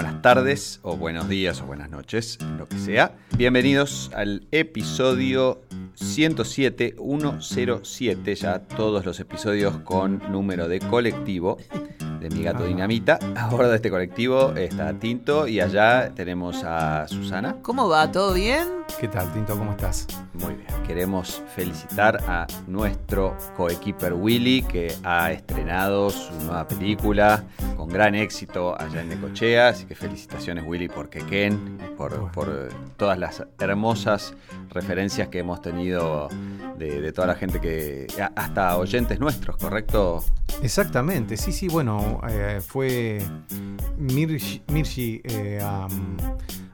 buenas tardes, o buenos días, o buenas noches, lo que sea. Bienvenidos al episodio 107, 107, ya todos los episodios con número de colectivo de Mi Gato Dinamita. A bordo de este colectivo está Tinto y allá tenemos a Susana. ¿Cómo va? ¿Todo bien? ¿Qué tal, Tinto? ¿Cómo estás? Muy bien. Queremos felicitar a nuestro coequiper Willy que ha estrenado su nueva película con gran éxito allá en Necochea. Así que felicitaciones Willy por Quequén, por, por eh, todas las hermosas referencias que hemos tenido de, de toda la gente que... hasta oyentes nuestros, ¿correcto? Exactamente, sí, sí, bueno, eh, fue eh, a,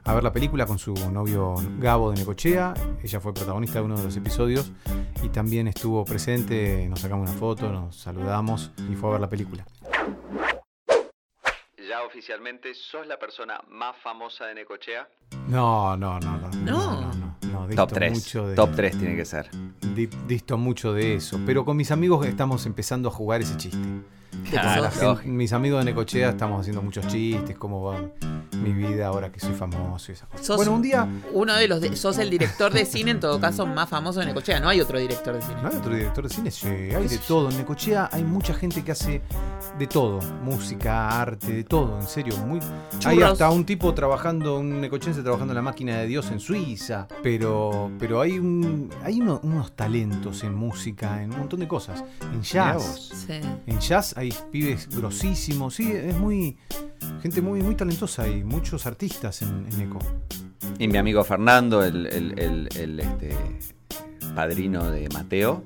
a ver la película con su novio Gabo de Necochea. Ella fue protagonista de uno de los episodios y también estuvo presente. Nos sacamos una foto, nos saludamos y fue a ver la película. Ya oficialmente sos la persona más famosa de Necochea. No, no, no, no. No. no, no, no, Top disto 3. mucho de- Top 3 tiene que ser. di- disto mucho de eso. Pero con mis amigos estamos empezando a jugar ese chiste. Claro, mis amigos de Necochea estamos haciendo muchos chistes, cómo va mi vida ahora que soy famoso y esas cosas. Bueno, un día Uno de los. de- sos el director de cine, en todo caso, más famoso de Necochea. No hay otro director de cine. ¿No hay otro director de cine? Sí, hay de todo. En Necochea hay mucha gente que hace de todo. Música, arte, de todo, en serio. Muy... Hay hasta un tipo trabajando, un necochense trabajando en la máquina de Dios en Suiza. Pero, pero hay, un, hay uno- unos talentos en música, en un montón de cosas. En jazz. Sí. En jazz hay pibes grosísimos. Sí, es muy... Gente muy, muy talentosa y muchos artistas en, en Neco. Y mi amigo Fernando, el, el- el- el, este, padrino de Mateo,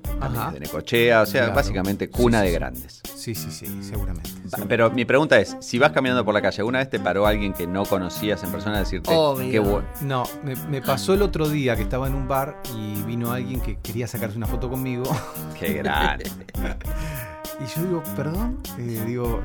de Necochea, o sea, Claro. básicamente cuna Sí, sí, de grandes. Sí, sí, sí, seguramente. Pero mi pregunta es, si vas caminando por la calle, ¿alguna vez te paró alguien que no conocías en persona a decirte Obvio. qué bueno? No, me, me pasó el otro día que estaba en un bar y vino alguien que quería sacarse una foto conmigo. Qué grande. Y yo digo, perdón, Eh, digo,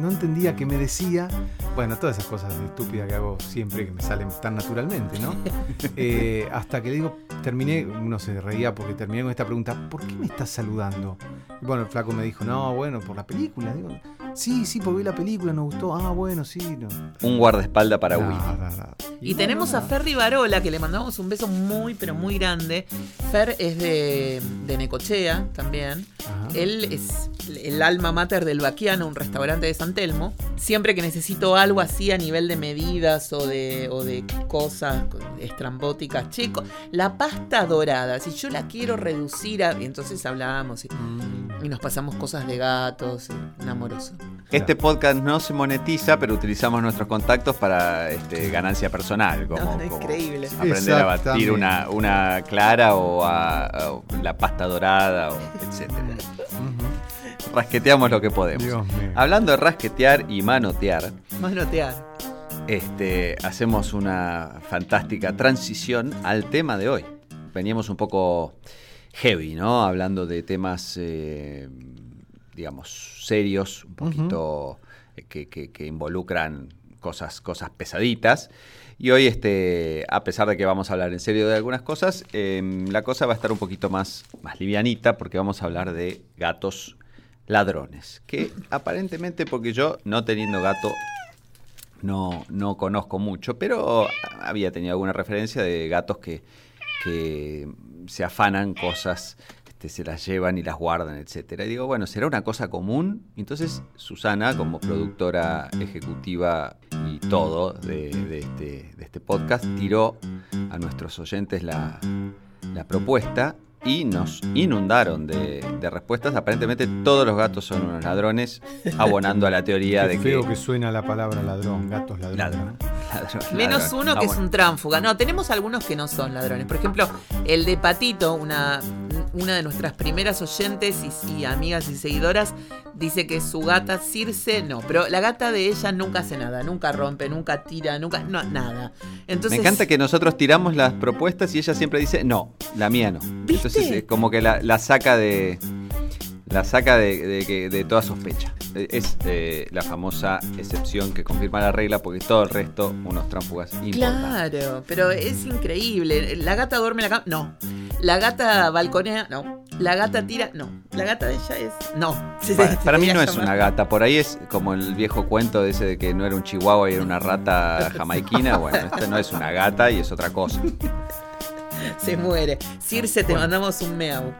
no entendía qué me decía. Bueno, todas esas cosas estúpidas que hago siempre que me salen tan naturalmente, ¿no? Eh, hasta que le digo, terminé, uno se reía porque terminé con esta pregunta, ¿por qué me estás saludando? Y bueno, el flaco me dijo, no, bueno, por la película. Digo, sí, sí, porque vi la película, nos gustó. Ah, bueno, sí. No. Un guardaespaldas para Willy. Y bueno, tenemos a. Fer Rivarola, que le mandamos un beso muy, pero muy grande. Fer es de, de Necochea también. Ajá. Él es el alma mater del Baquiano, un restaurante de San Telmo. Siempre que necesito algo así a nivel de medidas o de, o de cosas estrambóticas, chico, la pasta dorada, si yo la quiero reducir a. y entonces hablamos y, Mm. y nos pasamos cosas de gatos, y un amoroso. Este podcast no se monetiza, pero utilizamos nuestros contactos para este, ganancia personal, como, No, no, como increíble. aprender a batir una, una clara o a, a la pasta dorada, o etcétera. Ujú. Rasqueteamos lo que podemos. Dios mío. Hablando de rasquetear y manotear, Manotear. este, hacemos una fantástica transición al tema de hoy. Veníamos un poco heavy, ¿no? Hablando de temas, eh, digamos, serios, un poquito eh, que, que- que involucran cosas, cosas pesaditas. Y hoy, este, a pesar de que vamos a hablar en serio de algunas cosas, eh, la cosa va a estar un poquito más, más livianita porque vamos a hablar de gatos ladrones. Que aparentemente, porque yo, no teniendo gato, no, no conozco mucho, pero había tenido alguna referencia de gatos que, que se afanan cosas, este, se las llevan y las guardan, etcétera. Y digo, bueno, ¿será una cosa común? Entonces Susana, como productora ejecutiva y todo de, de este, de este podcast, tiró a nuestros oyentes la, la propuesta y nos inundaron de, de respuestas. Aparentemente todos los gatos son unos ladrones, abonando a la teoría Qué de feo que... que suena la palabra ladrón, gatos ladrón. Ladrón. Menos ladrón. uno Ah, que es un tránfuga. No, tenemos algunos que no son ladrones. Por ejemplo, el de Patito, una, una de nuestras primeras oyentes y, y amigas y seguidoras, dice que su gata Circe, no, pero la gata de ella nunca hace nada, nunca rompe, nunca tira, nunca, no, nada. Entonces, Me encanta que nosotros tiramos las propuestas y ella siempre dice, no, la mía no. ¿Viste? Entonces es como que la, la saca de. La saca de, de que- de toda sospecha. Eh, Es eh, la famosa excepción que confirma la regla porque todo el resto, unos tránsfugas importantes. Claro, pero es increíble. La gata duerme en la cama. No. La gata balconea, no. La gata tira, no. La gata de ella es, no. Para, para mí no es una gata, por ahí es como el viejo cuento ese de que no era un chihuahua y era una rata jamaiquina. Bueno, esta no es una gata y es otra cosa. Se muere. Circe, te Bueno. mandamos un meow.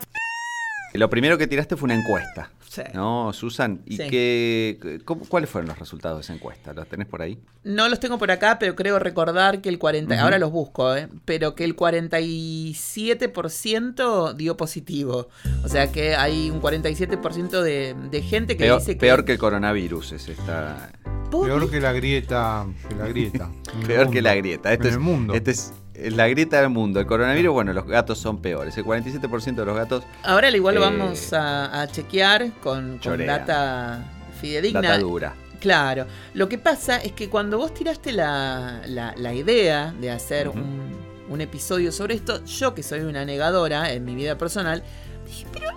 Lo primero que tiraste fue una encuesta, Sí. ¿no, Susan? ¿Y Sí. qué, cómo- cuáles fueron los resultados de esa encuesta? ¿Los tenés por ahí? No los tengo por acá, pero creo recordar que el 40, Ujú. ahora los busco, ¿eh? pero que el 47% dio positivo. O sea que hay un 47% de, de gente que Peor, dice que... peor que el coronavirus es esta. ¿Vos Peor que la grieta. Que la grieta. Peor que la grieta. Este en es, el mundo. este es es la grieta del mundo. El coronavirus, bueno, los gatos son peores. El 47% de los gatos, Ahora al igual lo Eh, vamos a, a chequear con, con data fidedigna. data dura. Claro, lo que pasa es que cuando vos tiraste la, la- la idea de hacer un, un episodio sobre esto, yo que soy una negadora en mi vida personal, dije, pero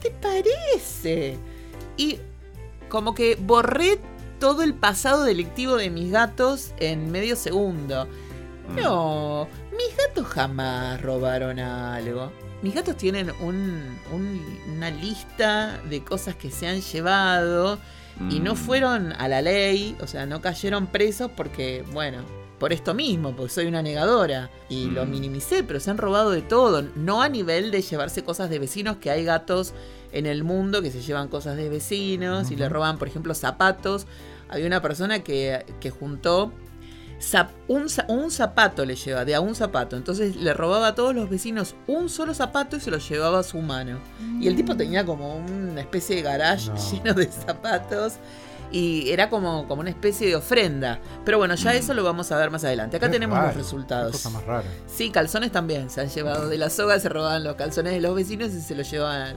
¿te parece? Y como que borré todo el pasado delictivo de mis gatos en medio segundo. Mm. No, mis gatos jamás robaron algo. Mis gatos tienen un- un- una lista de cosas que se han llevado y no Mm. fueron a la ley, o sea, no cayeron presos porque, bueno, por esto mismo, porque soy una negadora y lo Mm. minimicé, pero se han robado de todo, no a nivel de llevarse cosas de vecinos, que hay gatos en el mundo que se llevan cosas de vecinos y le roban, por ejemplo, zapatos. Había una persona que, que juntó zap- un, za- un zapato le lleva, de a un zapato. Entonces le robaba a todos los vecinos un solo zapato y se lo llevaba a su mano. Y el tipo tenía como una especie de garage No. lleno de zapatos. Y era como, como una especie de ofrenda. Pero bueno, ya Mm. eso lo vamos a ver más adelante. Acá Qué tenemos raro, los resultados. Cosa más rara. Sí, calzones también. Se han llevado de la soga, se robaban los calzones de los vecinos y se los llevaban.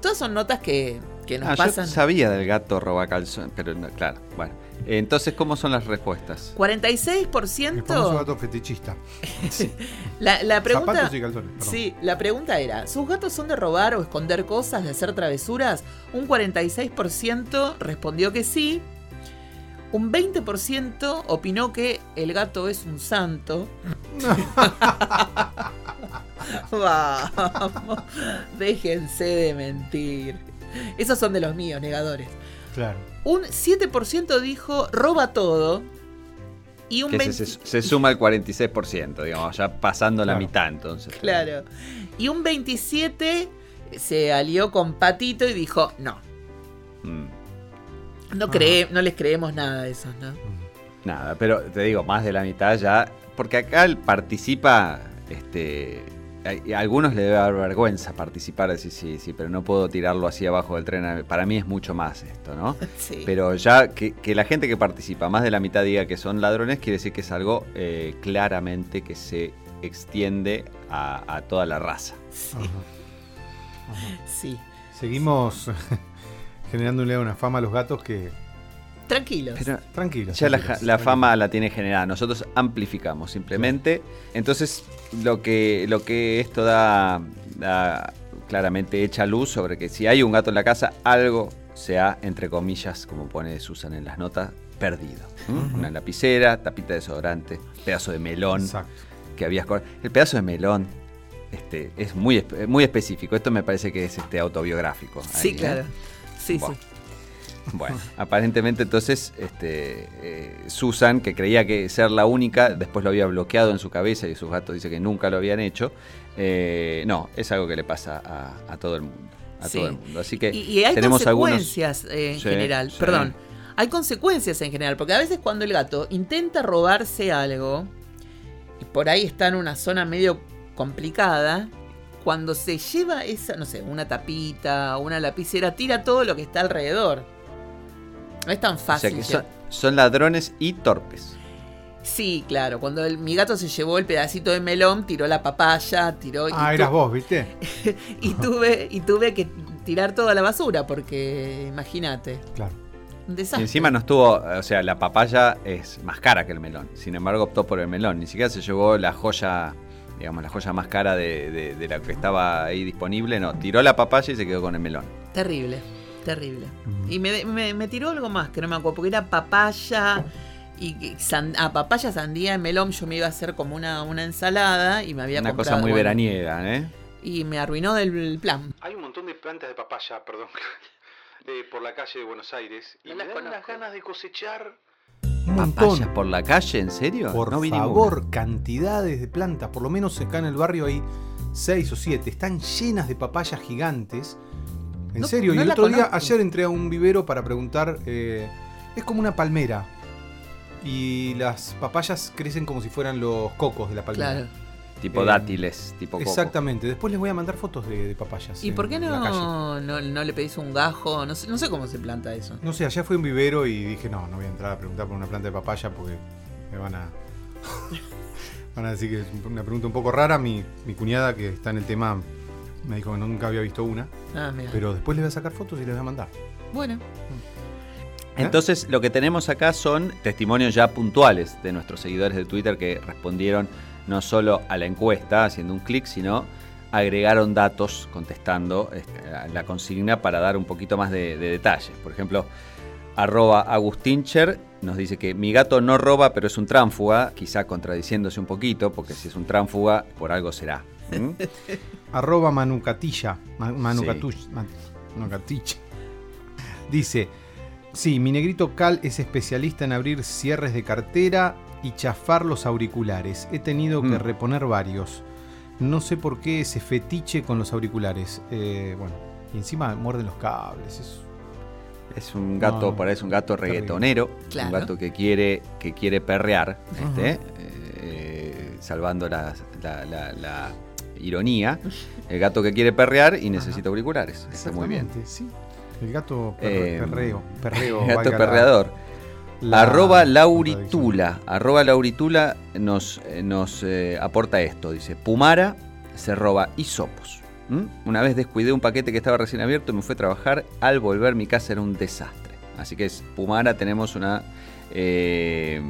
Todas son notas que, que nos Ah, pasan. yo sabía del gato robacalzón, pero no, claro, bueno. Entonces, ¿cómo son las respuestas? El famoso 46%. gato fetichista. La, la pregunta. Zapatos y calzones. perdón. Sí, la pregunta era, ¿sus gatos son de robar o esconder cosas, de hacer travesuras? Un 46% respondió que sí. Un 20% opinó que el gato es un santo. Vamos, déjense de mentir. Esos son de los míos, negadores. Claro. Un 7% dijo roba todo. Y un Que 20... se, se- se suma el 46%, digamos, ya pasando la mitad entonces. Claro. Y un 27 se alió con Patito y dijo, no, Mm, no, Ah. cree, no les creemos nada de esos, ¿no? nada, pero te digo, más de la mitad ya. Porque acá él participa, este. A- a algunos le debe dar vergüenza participar, decir sí, sí, pero no puedo tirarlo así abajo del tren. Para mí es mucho más esto, ¿no? Sí. Pero ya que, que la gente que participa, más de la mitad diga que son ladrones, quiere decir que es algo eh, claramente que se extiende a, a toda la raza. sí, Ajá. Ajá. sí. Seguimos generándole una fama a los gatos que. Tranquilos. Pero Tranquilos. ya la, tranquilos, la tranquilos. fama la tiene generada, nosotros amplificamos simplemente. Entonces, lo que, lo que esto da, da claramente echa luz sobre que si hay un gato en la casa, algo se ha, entre comillas, como pone Susan en las notas, perdido. ¿m? Ujú. Una lapicera, tapita de desodorante, pedazo de melón. Exacto. que habías El pedazo de melón este, es muy, muy específico. Esto me parece que es este, autobiográfico. sí, ahí, ¿eh? claro. Sí, Bueno. sí. Bueno, aparentemente entonces este, eh, Susan, que creía que ser la única, después lo había bloqueado en su cabeza y sus gatos dice que nunca lo habían hecho. eh, no, es algo que le pasa a, a todo el mundo. A Sí. todo el mundo. Así que Y, y hay tenemos consecuencias eh, en Sí, general. sí. Perdón. Hay consecuencias en general. Porque a veces cuando el gato intenta robarse algo, y por ahí está en una zona medio complicada, cuando se lleva esa, no sé, una tapita una lapicera, tira todo lo que está alrededor. No es tan O sea fácil. que son, son ladrones y torpes. Sí, claro. Cuando el- mi gato se llevó el pedacito de melón, tiró la papaya, tiró. y Ah, tu- eras vos, ¿viste? y tuve, y tuve que tirar toda la basura, porque imagínate. Claro. Un Y desastre. encima no estuvo, o sea, la papaya es más cara que el melón. Sin embargo, optó por el melón. Ni siquiera se llevó la joya, digamos, la joya más cara de, de- de la que estaba ahí disponible. No, tiró la papaya y se quedó con el melón. Terrible, terrible. Mm. Y me, me- me tiró algo más que no me acuerdo, porque era papaya y y san- ah, papaya, sandía y melón. Yo me iba a hacer como una, una ensalada y me había Una comprado. cosa muy bueno, veraniega, ¿eh? y me arruinó del plan. Hay un montón de plantas de papaya, perdón, eh, por la calle de Buenos Aires. Y No me las dan conozco. ganas de cosechar. ¿Papayas por la calle? ¿En serio? Por No favor, ninguna. cantidades de plantas. Por lo menos acá en el barrio hay seis o siete. Están llenas de papayas gigantes. En No- serio, no y el otro día, ayer entré a un vivero para preguntar. eh, es como una palmera. Y las papayas crecen como si fueran los cocos de la palmera. Claro. Tipo Eh, dátiles, tipo coco. Exactamente. Después les voy a mandar fotos de, de papayas. ¿Y en- por qué no, no, no le pedís un gajo? No sé, no sé cómo se planta eso. No sé, allá fue un vivero y dije, no, no voy a entrar a preguntar por una planta de papaya porque me van a. van a decir que es una pregunta un poco rara. Mi, mi cuñada, que está en el tema, me dijo que nunca había visto una. Ah, mira. Pero después les voy a sacar fotos y les voy a mandar. Bueno, ¿Eh? Entonces, lo que tenemos acá son testimonios ya puntuales de nuestros seguidores de Twitter que respondieron no solo a la encuesta haciendo un clic, sino agregaron datos contestando este, la consigna para dar un poquito más de, de detalles. Por ejemplo, arroba Agustincher nos dice que mi gato no roba, pero es un tránfuga, quizá contradiciéndose un poquito, porque si es un tránfuga, por algo será. ¿Mm? Arroba Manucatilla. Ma- Manucatush- Man- Manucatich. Dice: Sí, mi negrito Cal es especialista en abrir cierres de cartera y chafar los auriculares. He tenido que Mm. reponer varios. No sé por qué ese fetiche con los auriculares. Eh, bueno, y encima muerden los cables. es- Es un gato, No, es un gato reggaetonero, Claro. un gato que quiere, que quiere perrear, este, eh, salvando la, la- la- la ironía. El gato que quiere perrear y necesita auriculares. Está muy bien. Sí. El gato perre- Eh, perreo. perreo El gato perreador. la arroba. Lauritula. Arroba Lauritula nos, eh, nos eh, aporta esto. Dice, Pumara se roba hisopos. ¿Mm? Una vez descuidé un paquete que estaba recién abierto y me fue a trabajar. Al volver mi casa era un desastre. Así que es Pumara tenemos una eh,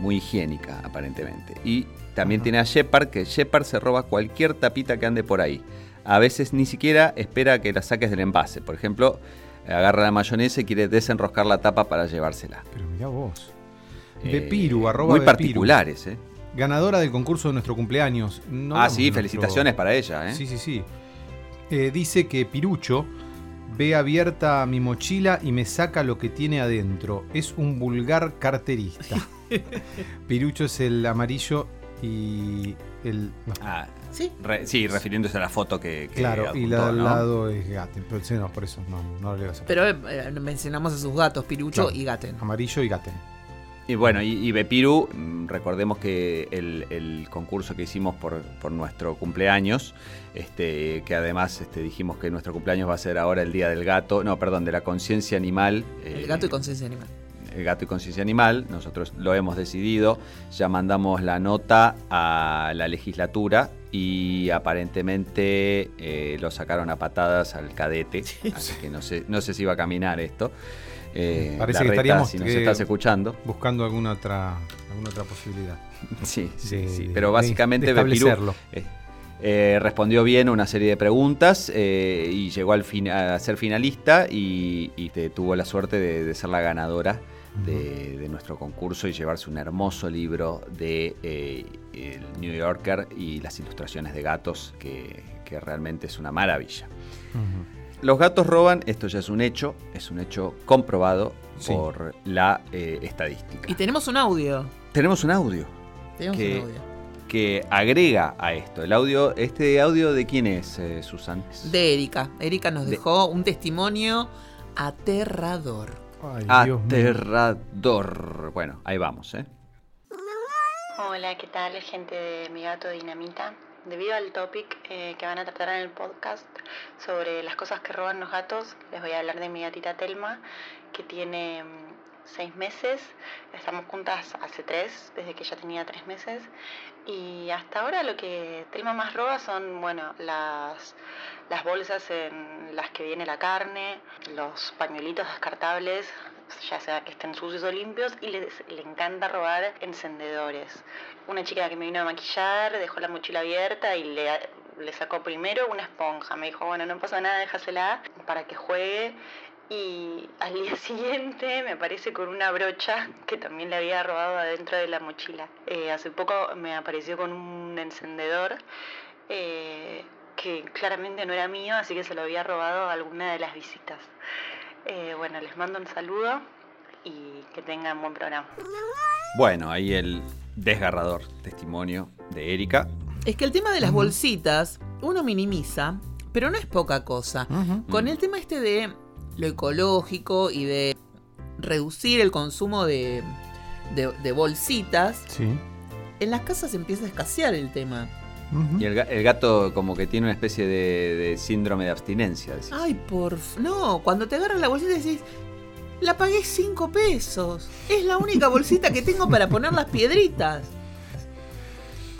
muy higiénica aparentemente. Y también Ajá. tiene a Shepard, que Shepard se roba cualquier tapita que ande por ahí. A veces ni siquiera espera que la saques del envase. Por ejemplo, agarra la mayonesa y quiere desenroscar la tapa para llevársela. Pero mirá vos. Eh, Bepiru, arroba Muy Bepiru. particulares, ¿eh? Ganadora del concurso de nuestro cumpleaños. No ah, sí, nuestro- felicitaciones para ella, ¿eh? Sí, sí, sí. Eh, dice que Pirucho ve abierta mi mochila y me saca lo que tiene adentro. Es un vulgar carterista. Pirucho es el amarillo y el. no, Ah, sí. re- sí, refiriéndose a la foto que. que claro, y la adjuntó, de al ¿no? lado es Gaten. Pero sí, no, por eso no, no le vas a Pero eh, mencionamos a sus gatos, Pirucho Claro. y Gaten. Amarillo y Gaten. Y bueno, y, y Bepiru, mm, recordemos que el, el concurso que hicimos por, por nuestro cumpleaños, este, que además este, dijimos que nuestro cumpleaños va a ser ahora el Día del Gato, no, perdón, de la conciencia animal. El eh, gato y conciencia animal. El gato y conciencia animal, nosotros lo hemos decidido, ya mandamos la nota a la legislatura y aparentemente eh, lo sacaron a patadas al cadete, así que no sé, no sé si va a caminar esto. Eh, Parece la que reta, estaríamos, si nos estás escuchando. Buscando alguna otra, alguna otra posibilidad. Sí, sí, de- sí, pero básicamente Bepirú, eh, eh, respondió bien una serie de preguntas eh, y llegó al fin, a ser finalista y, y, te- tuvo la suerte de, de ser la ganadora de, de nuestro concurso y llevarse un hermoso libro de eh, el New Yorker y las ilustraciones de gatos que, que realmente es una maravilla. Los gatos roban, esto ya es un hecho, es un hecho comprobado Sí. por la eh, estadística. Y tenemos un audio. Tenemos un audio Tenemos Que- un audio. Que agrega a esto. El audio, ¿este audio de quién es, eh, Susan? De Erika. Erika nos De- dejó un testimonio aterrador. Ay, Dios mío. Aterrador. Bueno, ahí vamos, ¿eh? Hola, ¿qué tal gente de Mi Gato Dinamita? Debido al topic eh, que van a tratar en el podcast sobre las cosas que roban los gatos, les voy a hablar de mi gatita Telma, que tiene mm, seis meses. Estamos juntas hace tres, desde que ella tenía tres meses. Y hasta ahora lo que Telma más roba son, bueno, las, las bolsas en las que viene la carne, los pañuelitos descartables, ya sea que estén sucios o limpios, y les- le encanta robar encendedores. Una chica que me vino a maquillar dejó la mochila abierta y le, le sacó primero una esponja. Me dijo, bueno, no pasa nada, déjasela para que juegue. Y al día siguiente me aparece con una brocha que también le había robado adentro de la mochila. Eh, hace poco me apareció con un encendedor eh, que claramente no era mío, así que se lo había robado a alguna de las visitas. Eh, bueno, les mando un saludo y que tengan buen programa. Bueno, ahí el desgarrador testimonio de Erika. Es que el tema de las bolsitas, uno minimiza, pero no es poca cosa. Con el tema este de lo ecológico y de reducir el consumo de, de- de bolsitas, Sí. en las casas empieza a escasear el tema. Y el, el gato como que tiene una especie de, de síndrome de abstinencia. decís. Ay, por... No, cuando te agarras la bolsita decís, la pagué 5 pesos. Es la única bolsita que tengo para poner las piedritas.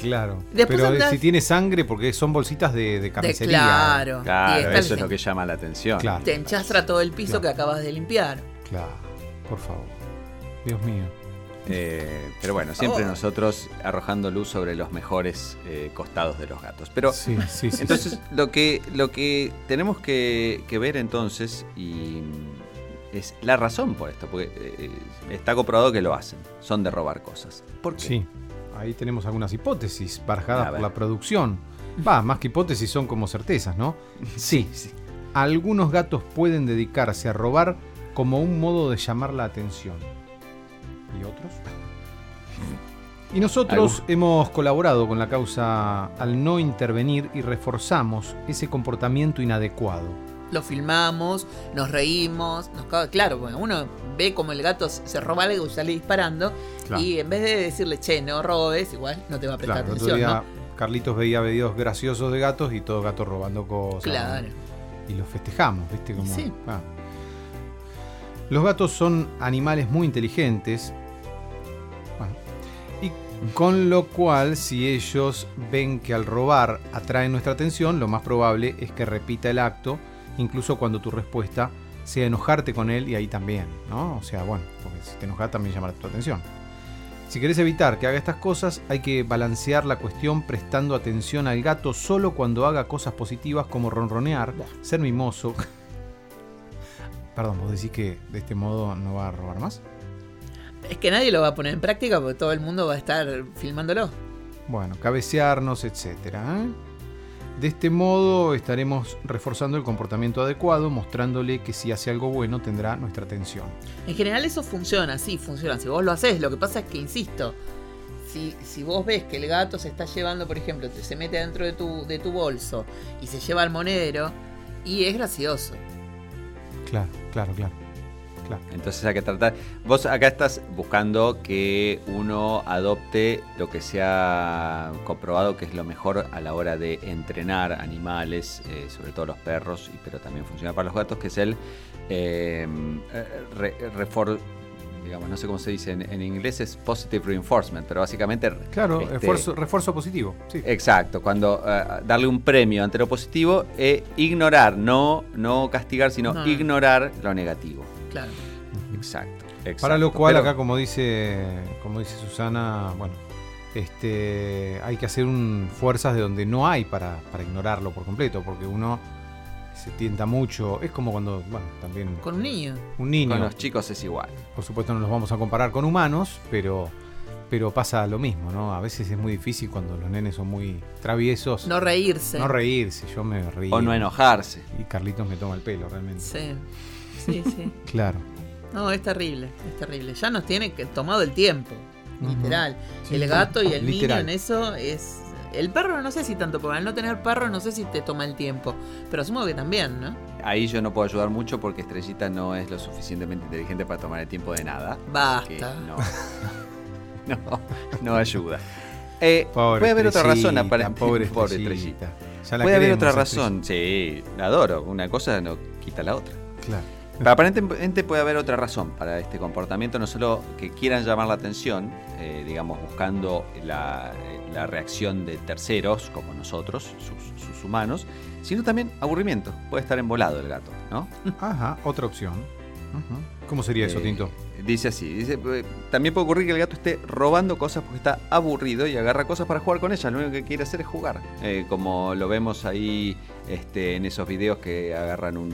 Claro. Después Pero andás- si tiene sangre, porque son bolsitas de, de De, claro. Y Claro, eso el- es lo que llama la atención. Claro. Te enchastra todo el piso Claro. que acabas de limpiar. Claro, por favor. Dios mío. Eh, pero bueno, siempre Oh. nosotros arrojando luz sobre los mejores eh, costados de los gatos. Pero sí, sí, sí. entonces lo que, lo que tenemos que, que ver entonces y es la razón por esto, porque eh, está comprobado que lo hacen, son de robar cosas. ¿Por qué? Sí, ahí tenemos algunas hipótesis barajadas por la producción. Va, más que hipótesis son como certezas, ¿no? Sí, algunos gatos pueden dedicarse a robar como un modo de llamar la atención. ¿Y otros? Y nosotros hemos colaborado con la causa al no intervenir y reforzamos ese comportamiento inadecuado. Lo filmamos, nos reímos, nos caga- Claro, bueno, uno ve como el gato se roba algo y sale disparando. Claro. Y en vez de decirle, che, no robes, igual no te va a prestar Claro, atención, día ¿no? Carlitos veía videos graciosos de gatos y todo gato robando cosas. Claro. y los festejamos, ¿viste? Como, Sí. ah. Los gatos son animales muy inteligentes. Bueno, y con lo cual, si ellos ven que al robar atraen nuestra atención, lo más probable es que repita el acto, incluso cuando tu respuesta sea enojarte con él y ahí también, ¿no? O sea, bueno, porque si te enojas también llamará tu atención. Si querés evitar que haga estas cosas, hay que balancear la cuestión prestando atención al gato solo cuando haga cosas positivas como ronronear, ser mimoso. Perdón, vos decís que de este modo no va a robar más. Es que nadie lo va a poner en práctica porque todo el mundo va a estar filmándolo. Bueno, cabecearnos, etc. De este modo estaremos reforzando el comportamiento adecuado, mostrándole que si hace algo bueno tendrá nuestra atención. En general eso funciona, sí, funciona. Si vos lo haces, lo que pasa es que, insisto, si, si vos ves que el gato se está llevando, por ejemplo, se mete dentro de tu, de tu bolso y se lleva al monedero, y es gracioso. Claro, claro, claro. Claro. Entonces hay que tratar. Vos acá estás buscando que uno adopte lo que se ha comprobado que es lo mejor a la hora de entrenar animales, eh, sobre todo los perros, y- pero también funciona para los gatos, que es el eh, eh, re- refor- digamos, no sé cómo se dice en, en inglés, es positive reinforcement, pero básicamente. Claro, este, refuerzo, refuerzo positivo. Sí. Exacto, cuando eh, darle un premio ante lo positivo e ignorar, no, no castigar, sino No. ignorar lo negativo. Claro. Exacto. exacto. Para lo cual, Pero- acá, como dice, como dice Susana, bueno, este, hay que hacer un, fuerzas de donde no hay para, para ignorarlo por completo, porque uno se tienta mucho. Es como cuando, bueno, también Con un niño. un niño, Con los chicos es igual. por supuesto no los vamos a comparar con humanos, pero, pero pasa lo mismo, ¿no? A veces es muy difícil cuando los nenes son muy traviesos. No reírse. no reírse, yo me río. O no enojarse. Y Carlitos me toma el pelo, realmente. Sí. Sí, sí. Claro. No, es terrible, es terrible. Ya nos tiene que tomado el tiempo, literal. Sí, el sí. gato y el Literal. niño en eso es... El perro no sé si tanto, porque al no tener perro no sé si te toma el tiempo. Pero asumo que también, ¿no? Ahí yo no puedo ayudar mucho porque Estrellita no es lo suficientemente inteligente para tomar el tiempo de nada. Así que Basta. no, no, no ayuda. Eh, Pobre puede haber otra razón. Estrellita, apare- Pobre, Pobre estrellita. Estrellita. Ya la Puede haber otra Estrellita. razón. Sí, la adoro. Una cosa no quita la otra. Claro. Pero aparentemente puede haber otra razón para este comportamiento, no solo que quieran llamar la atención, eh, digamos, buscando la, la reacción de terceros, como nosotros, sus, sus humanos, sino también aburrimiento. Puede estar embolado el gato, ¿no? Ajá, otra opción. ¿Cómo sería eso, Eh, Tinto? Dice así, dice, eh, también puede ocurrir que el gato esté robando cosas porque está aburrido y agarra cosas para jugar con ellas. Lo único que quiere hacer es jugar. Eh, como lo vemos ahí este, en esos videos que agarran un,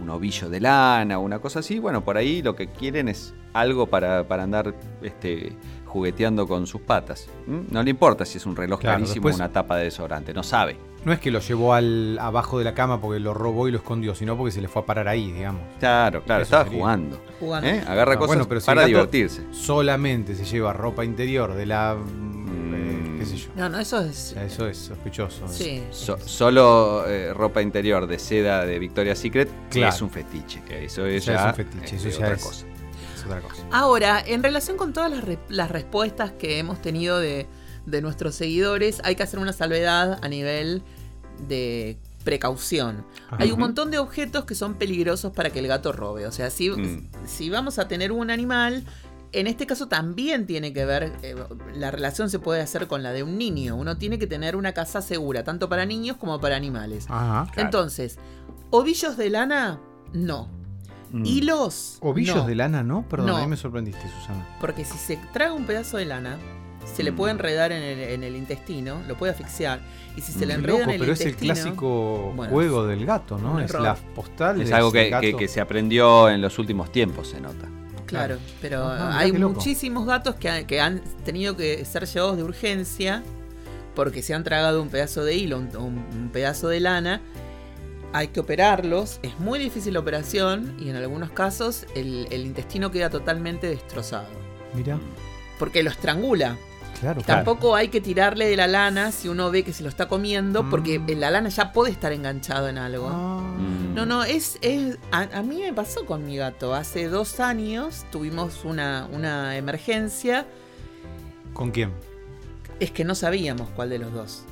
un ovillo de lana o una cosa así. Bueno, por ahí lo que quieren es algo para, para andar este, jugueteando con sus patas. ¿Mm? No le importa si es un reloj Claro, carísimo o una tapa de desodorante, no sabe. No es que lo llevó al abajo de la cama porque lo robó y lo escondió, sino porque se le fue a parar ahí, digamos. Claro, claro, Eso estaba sería. jugando. Jugando. ¿eh? Agarra Ah, cosas bueno, pero si para divertirse. Solamente se lleva ropa interior de la. Qué sé yo. No, no, eso es. eso es sospechoso. Sí. So- solo eh, ropa interior de seda de Victoria's Secret Claro. es un fetiche. que Eso es Ya ya, es un fetiche, eso ya otra es- cosa. Es otra cosa. Ahora, en relación con todas las, re- las respuestas que hemos tenido de, de nuestros seguidores, hay que hacer una salvedad a nivel de precaución. Ajá. Hay un montón de objetos que son peligrosos para que el gato robe. O sea, si, Mm. si vamos a tener un animal, en este caso también tiene que ver, eh, la relación se puede hacer con la de un niño. Uno tiene que tener una casa segura, tanto para niños como para animales. Ajá. Claro. Entonces, ovillos de lana, no. Mm. Hilos. ¿Ovillos no. de lana no? Perdón, No. a mí me sorprendiste, Susana. Porque si se traga un pedazo de lana, se le Mm. puede enredar en el, en el intestino, lo puede asfixiar. Y si se le Mm. enreda Loco, en el pero es el intestino. clásico bueno, juego del gato, ¿no? Es la postal. Es algo que, gato. que- que se aprendió en los últimos tiempos, se nota. Claro, pero Ajá, mirá hay muchísimos gatos que, han- que han tenido que ser llevados de urgencia porque se han tragado un pedazo de hilo, un, un- un pedazo de lana. Hay que operarlos, es muy difícil la operación y en algunos casos el, el intestino queda totalmente destrozado. Mira, Porque lo estrangula. claro. Tampoco hay que tirarle de la lana si uno ve que se lo está comiendo, porque Mm. la lana ya puede estar enganchado en algo. Ah. Mm. No, no, es. es a, a mí me pasó con mi gato. Hace dos años tuvimos una, una emergencia. ¿Con quién? Es que no sabíamos cuál de los dos.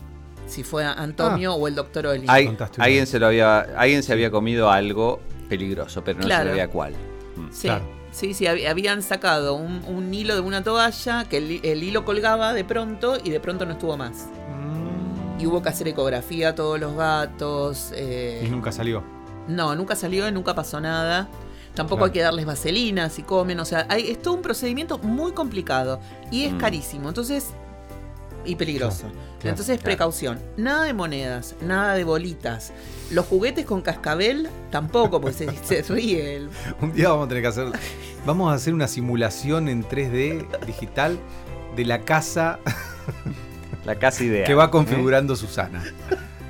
Si fue Antonio o el doctor Oli. Hay- alguien se lo había, alguien se había comido algo peligroso, pero no Claro. sabía cuál. Mm. Sí, Claro. sí, sí, hab- habían sacado un, un hilo de una toalla, que el, el hilo colgaba de pronto y de pronto no estuvo más. Mm. Y hubo que hacer ecografía a todos los gatos. eh, Y nunca salió. No, nunca salió, nunca pasó nada. Tampoco Claro. hay que darles vaselina si comen. O sea, hay, es todo un procedimiento muy complicado y es Mm. carísimo. Entonces, y peligroso. claro, Entonces, claro. precaución. Nada de monedas, nada de bolitas. Los juguetes con cascabel tampoco, porque se, se ríe. el- Un día vamos a tener que hacer. Vamos a hacer una simulación en 3D digital de la casa La casa ideal. que va ¿eh? configurando Susana.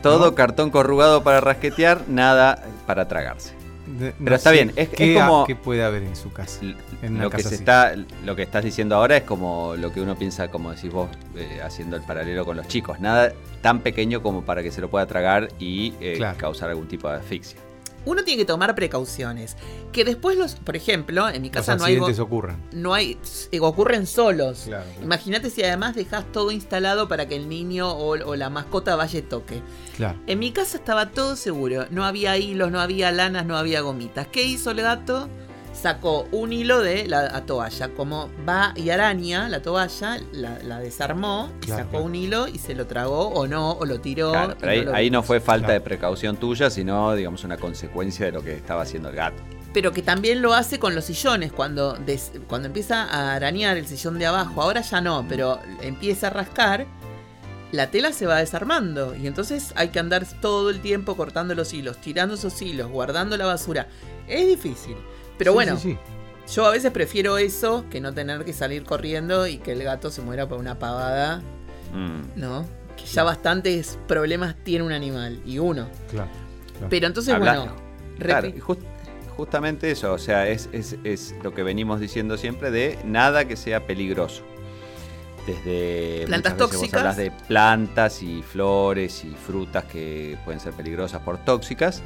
Todo ¿no? cartón corrugado para rasquetear, nada para tragarse. De- Pero está bien, es- ¿qué, es como- ¿Qué puede haber en su casa? L- En una lo que se está lo que estás diciendo ahora es como lo que uno piensa como decís vos eh, haciendo el paralelo con los chicos nada tan pequeño como para que se lo pueda tragar y eh, Claro. causar algún tipo de asfixia Uno tiene que tomar precauciones. Que después los, por ejemplo, en mi Los casa no hay, ocurran. no hay, eh, ocurren solos. Claro. Imagínate si además dejas todo instalado para que el niño o, o la mascota vaya y toque. Claro. En mi casa estaba todo seguro. No había hilos, no había lanas, no había gomitas. ¿Qué hizo el gato? Sacó un hilo de la la toalla. Como va y araña la toalla, la, la desarmó y Claro, sacó claro. un hilo y se lo tragó o no, o lo tiró. Claro, pero ahí, lo ahí no fue falta Claro. de precaución tuya sino digamos una consecuencia de lo que estaba haciendo el gato Pero que también lo hace con los sillones. Cuando, des- cuando empieza a arañar el sillón de abajo, ahora ya no, pero empieza a rascar, la tela se va desarmando. Y entonces hay que andar todo el tiempo cortando los hilos, tirando esos hilos, guardando la basura. Es difícil. Pero Sí, bueno, sí, sí. yo a veces prefiero eso que no tener que salir corriendo y que el gato se muera por una pavada, Mm. ¿no? Que ya bastantes problemas tiene un animal y uno. Claro. claro. Pero entonces, Habla- bueno. Claro, justamente eso, o sea, es, es- es lo que venimos diciendo siempre de nada que sea peligroso. Desde Plantas tóxicas. hablas de plantas y flores y frutas que pueden ser peligrosas por tóxicas,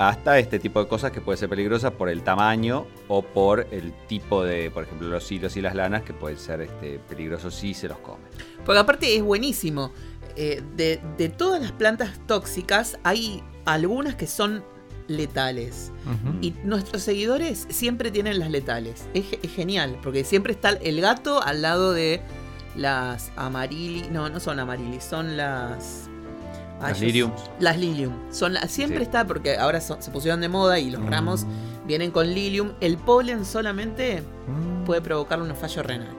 hasta este tipo de cosas que pueden ser peligrosas por el tamaño o por el tipo de, por ejemplo, los hilos y las lanas que pueden ser este, peligrosos si se los comen. Porque aparte es buenísimo. Eh, de, de todas las plantas tóxicas, hay algunas que son letales. Y nuestros seguidores siempre tienen las letales. Es, es genial, porque siempre está el gato al lado de las amarili. No, no son amarili, son las. Las lirium. Las lilium. Son la- siempre Sí. está, porque ahora son- se pusieron de moda y los ramos Mm. vienen con lilium. El polen solamente Mm. puede provocarle un fallo renal.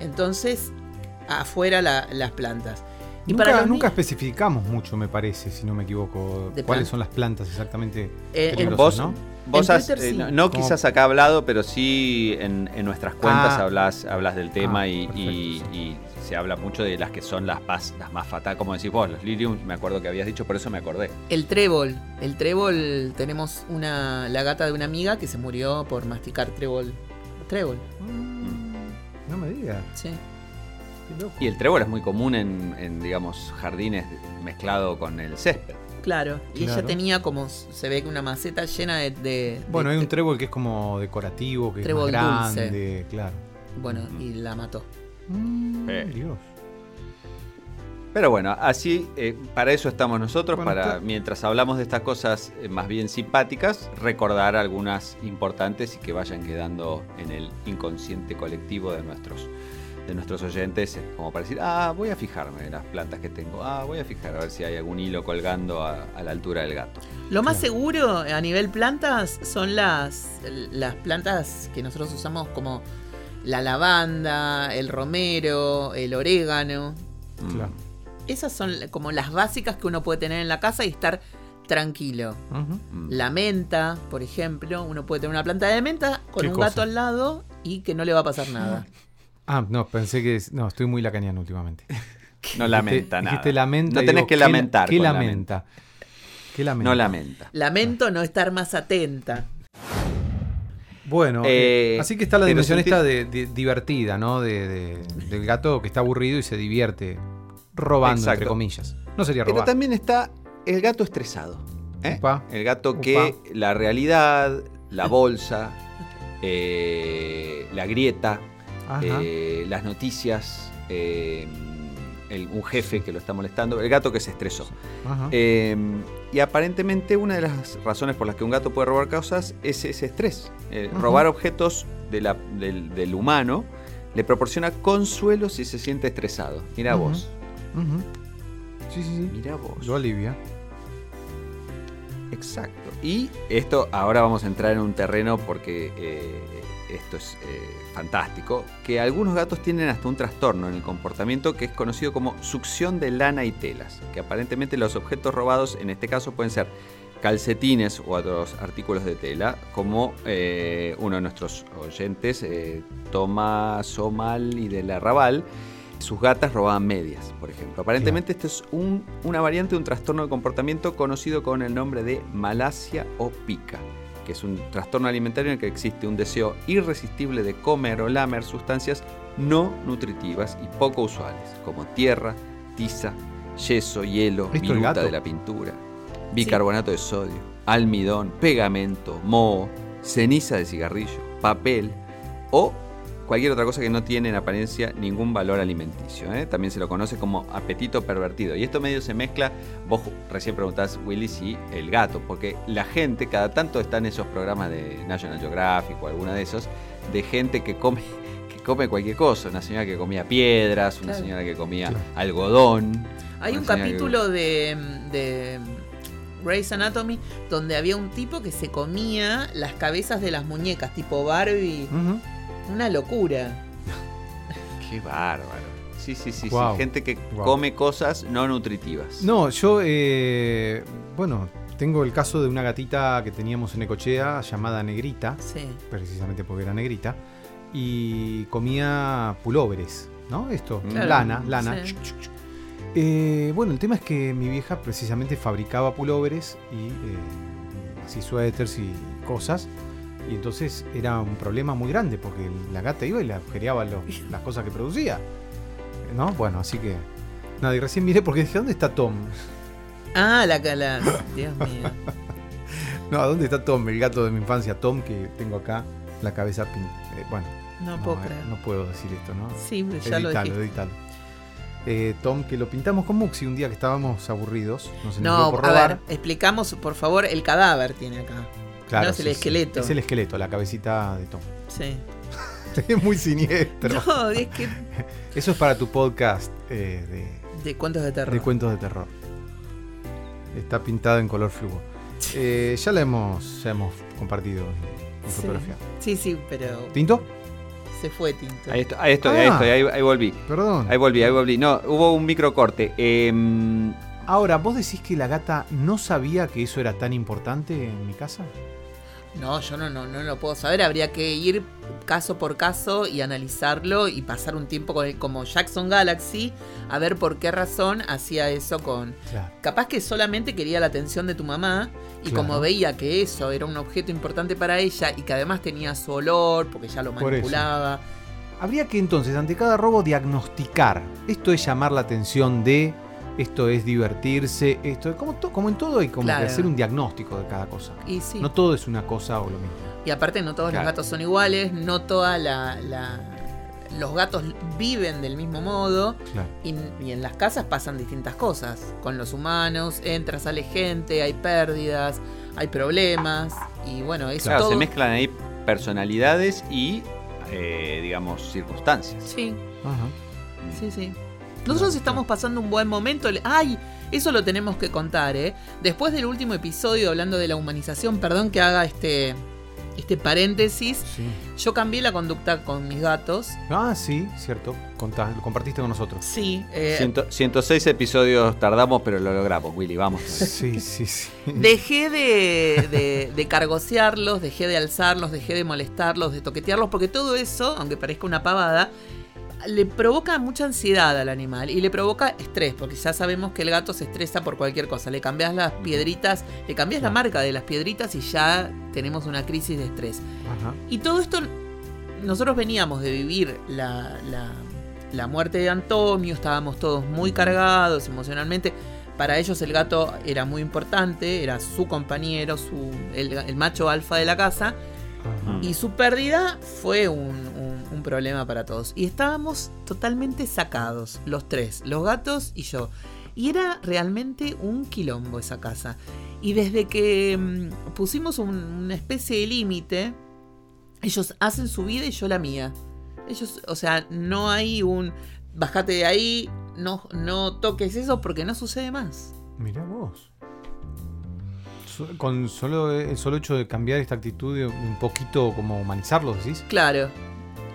Entonces, afuera la- las plantas. Y nunca, para nunca especificamos mucho, me parece, si no me equivoco, De cuáles plan- son las plantas exactamente Eh, en- vos- ¿no? Vos En has, Twitter eh, sí. no, quizás acá hablado, pero sí en, en nuestras cuentas Ah. hablas, hablas del tema Ah, y, y- perfecto, y se habla mucho de las que son las más, las más fatales, como decís vos, los lilium, me acuerdo que habías dicho, por eso me acordé. El trébol. El trébol, tenemos una la gata de una amiga que se murió por masticar trébol. Trébol, Mm, No me digas. sí. Qué loco. Y el trébol es muy común en, en, digamos, jardines mezclado con el césped. Claro. Y ella tenía como, se ve que una maceta llena de... de- Bueno, de- hay un trébol que es como decorativo, que Trébol es más dulce. grande, claro. Bueno, y la mató. Mm, Eh. Dios. Pero bueno, así, eh, para eso estamos nosotros, Bueno, para mientras hablamos de estas cosas eh, más bien simpáticas, recordar algunas importantes y que vayan quedando en el inconsciente colectivo de nuestros, de nuestros oyentes, como para decir, ah, voy a fijarme en las plantas que tengo, ah, voy a fijar a ver si hay algún hilo colgando a, a la altura del gato. Lo más Claro. seguro a nivel plantas son las, las plantas que nosotros usamos como la lavanda, el romero, el orégano. Mm. Claro. Esas son como las básicas que uno puede tener en la casa y estar tranquilo. Mm. La menta, por ejemplo, uno puede tener una planta de menta con ¿Qué un cosa? gato al lado y que no le va a pasar nada. Ah, no, pensé que. No, estoy muy lacaniano últimamente. No lamenta Dijiste- nada. dijiste lamenta. no tenés digo, que ¿qué la- lamentar. ¿Qué con lamenta? menta. ¿Qué lamenta? No lamenta. Lamento no estar más atenta. Bueno, Eh, eh, así que está la pero dimensión esta de, de- divertida, ¿no? De, de- del gato que está aburrido y se divierte robando, entre comillas. No sería Pero robar. también está el gato estresado. ¿eh? El gato que la realidad, la bolsa, eh, la grieta, las noticias, el- un jefe que lo está molestando, el gato que se estresó. Y aparentemente una de las razones por las que un gato puede robar cosas es ese estrés. Eh. Robar objetos de la- del, del humano le proporciona consuelo si se siente estresado. Mira vos. Sí, sí, sí. mira vos. Lo alivia. Exacto. Y esto, ahora vamos a entrar en un terreno porque eh, esto es eh, fantástico, que algunos gatos tienen hasta un trastorno en el comportamiento que es conocido como succión de lana y telas, que aparentemente los objetos robados en este caso pueden ser calcetines u otros artículos de tela, como eh, uno de nuestros oyentes, eh, Tomás Somal y de la Raval, sus gatas robaban medias, por ejemplo. Aparentemente esto es un- una variante de un trastorno de comportamiento conocido con el nombre de malasia o pica, que es un trastorno alimentario en el que existe un deseo irresistible de comer o lamer sustancias no nutritivas y poco usuales, como tierra, tiza, yeso, hielo, ¿Esto el viruta de la pintura, bicarbonato de sodio, almidón, pegamento, moho, ceniza de cigarrillo, papel o cualquier otra cosa que no tiene en apariencia ningún valor alimenticio. ¿eh? También se lo conoce como apetito pervertido. Y esto medio se mezcla, vos recién preguntás, Willy, si el gato, porque la gente cada tanto está en esos programas de National Geographic o alguna de esos, de gente que come, que come cualquier cosa. Una señora que comía piedras, una Claro. señora que comía algodón. Hay un que- capítulo de, de Grey's Anatomy donde había un tipo que se comía las cabezas de las muñecas, tipo Barbie. Una locura. Qué bárbaro. Sí, sí, sí, sí. Gente que come cosas no nutritivas. No, yo, eh, bueno, tengo el caso de una gatita que teníamos en Ecochea llamada Negrita, Sí. precisamente porque era negrita, y comía pulóveres, ¿no? Esto, Claro, lana, lana. sí. Eh, bueno, el tema es que mi vieja precisamente fabricaba pulóveres y eh, así suéteres y cosas. Y entonces era un problema muy grande porque la gata iba y le agujereaba los- las cosas que producía. ¿No? Bueno, así que. Nada, y recién miré porque dije, ¿dónde está Tom? Ah, la cala. Dios mío. No, ¿dónde está Tom? El gato de mi infancia, Tom, que tengo acá, la cabeza pin... eh, bueno, No, no, puedo eh, creer. no puedo decir esto, ¿no? Sí, ya lo editalo, dije. editalo. Eh, Tom, que lo pintamos con Muxi un día que estábamos aburridos. Nos No, por a robar. ver, explicamos, por favor, el cadáver tiene acá. Claro, no es el esqueleto. Es el esqueleto, la cabecita de Tom. Sí. es muy siniestro. No, es que. Eso es para tu podcast eh, de, De cuentos de terror. de cuentos de terror. Está pintado en color fluo. Eh, ya la hemos, ya hemos compartido en, en Sí. fotografía. Sí, sí, pero ¿Tinto? se fue tinto. Ahí estoy, ahí estoy, ahí, Ah. estoy, ahí, ahí volví. Perdón. Ahí volví, ahí volví. No, hubo un microcorte. Em, Ahora, ¿vos decís que la gata no sabía que eso era tan importante en mi casa? No, yo no, no, no lo puedo saber. Habría que ir caso por caso y analizarlo y pasar un tiempo con él, como Jackson Galaxy a ver por qué razón hacía eso con. Claro. Capaz que solamente quería la atención de tu mamá y Claro. como veía que eso era un objeto importante para ella y que además tenía su olor porque ya lo manipulaba. Habría que entonces, ante cada robo, diagnosticar. Esto es llamar la atención de, esto es divertirse, esto es como, to- como en todo hay como Claro. que hacer un diagnóstico de cada cosa. Y sí. No todo es una cosa o lo mismo. Y aparte no todos Claro. los gatos son iguales, no toda la, la- los gatos viven del mismo modo Claro. y, y en las casas pasan distintas cosas. Con los humanos, entra, sale gente, hay pérdidas, hay problemas y bueno, eso Claro, todo... se mezclan ahí personalidades y, eh, digamos, circunstancias. Sí, Ajá. sí, sí. Nosotros estamos pasando un buen momento. ¡Ay! Eso lo tenemos que contar, ¿eh? Después del último episodio hablando de la humanización, perdón que haga este, este paréntesis, Sí. yo cambié la conducta con mis gatos. Ah, sí, cierto. Contá- lo compartiste con nosotros. Sí, eh, Ciento- 106 episodios tardamos, pero lo logramos, Willy, vamos. Sí, sí, sí. Dejé de, de, de cargosearlos, dejé de alzarlos, dejé de molestarlos, de toquetearlos, porque todo eso, aunque parezca una pavada, le provoca mucha ansiedad al animal y le provoca estrés, porque ya sabemos que el gato se estresa por cualquier cosa. Le cambias las piedritas, le cambias la marca de las piedritas y ya tenemos una crisis de estrés. Ajá. Y todo esto, nosotros veníamos de vivir la, la- la muerte de Antonio, estábamos todos muy cargados emocionalmente. Para ellos el gato era muy importante, era su compañero, su, el, el macho alfa de la casa. Ajá. Y su pérdida fue un, problema para todos. Y estábamos totalmente sacados, los tres, los gatos y yo. Y era realmente un quilombo esa casa. Y desde que mm, pusimos un- una especie de límite, ellos hacen su vida y yo la mía. Ellos, o sea, no hay un bajate de ahí, no, no toques eso porque no sucede más. Mirá vos. Con solo el solo hecho de cambiar esta actitud un poquito como humanizarlos, decís. Claro.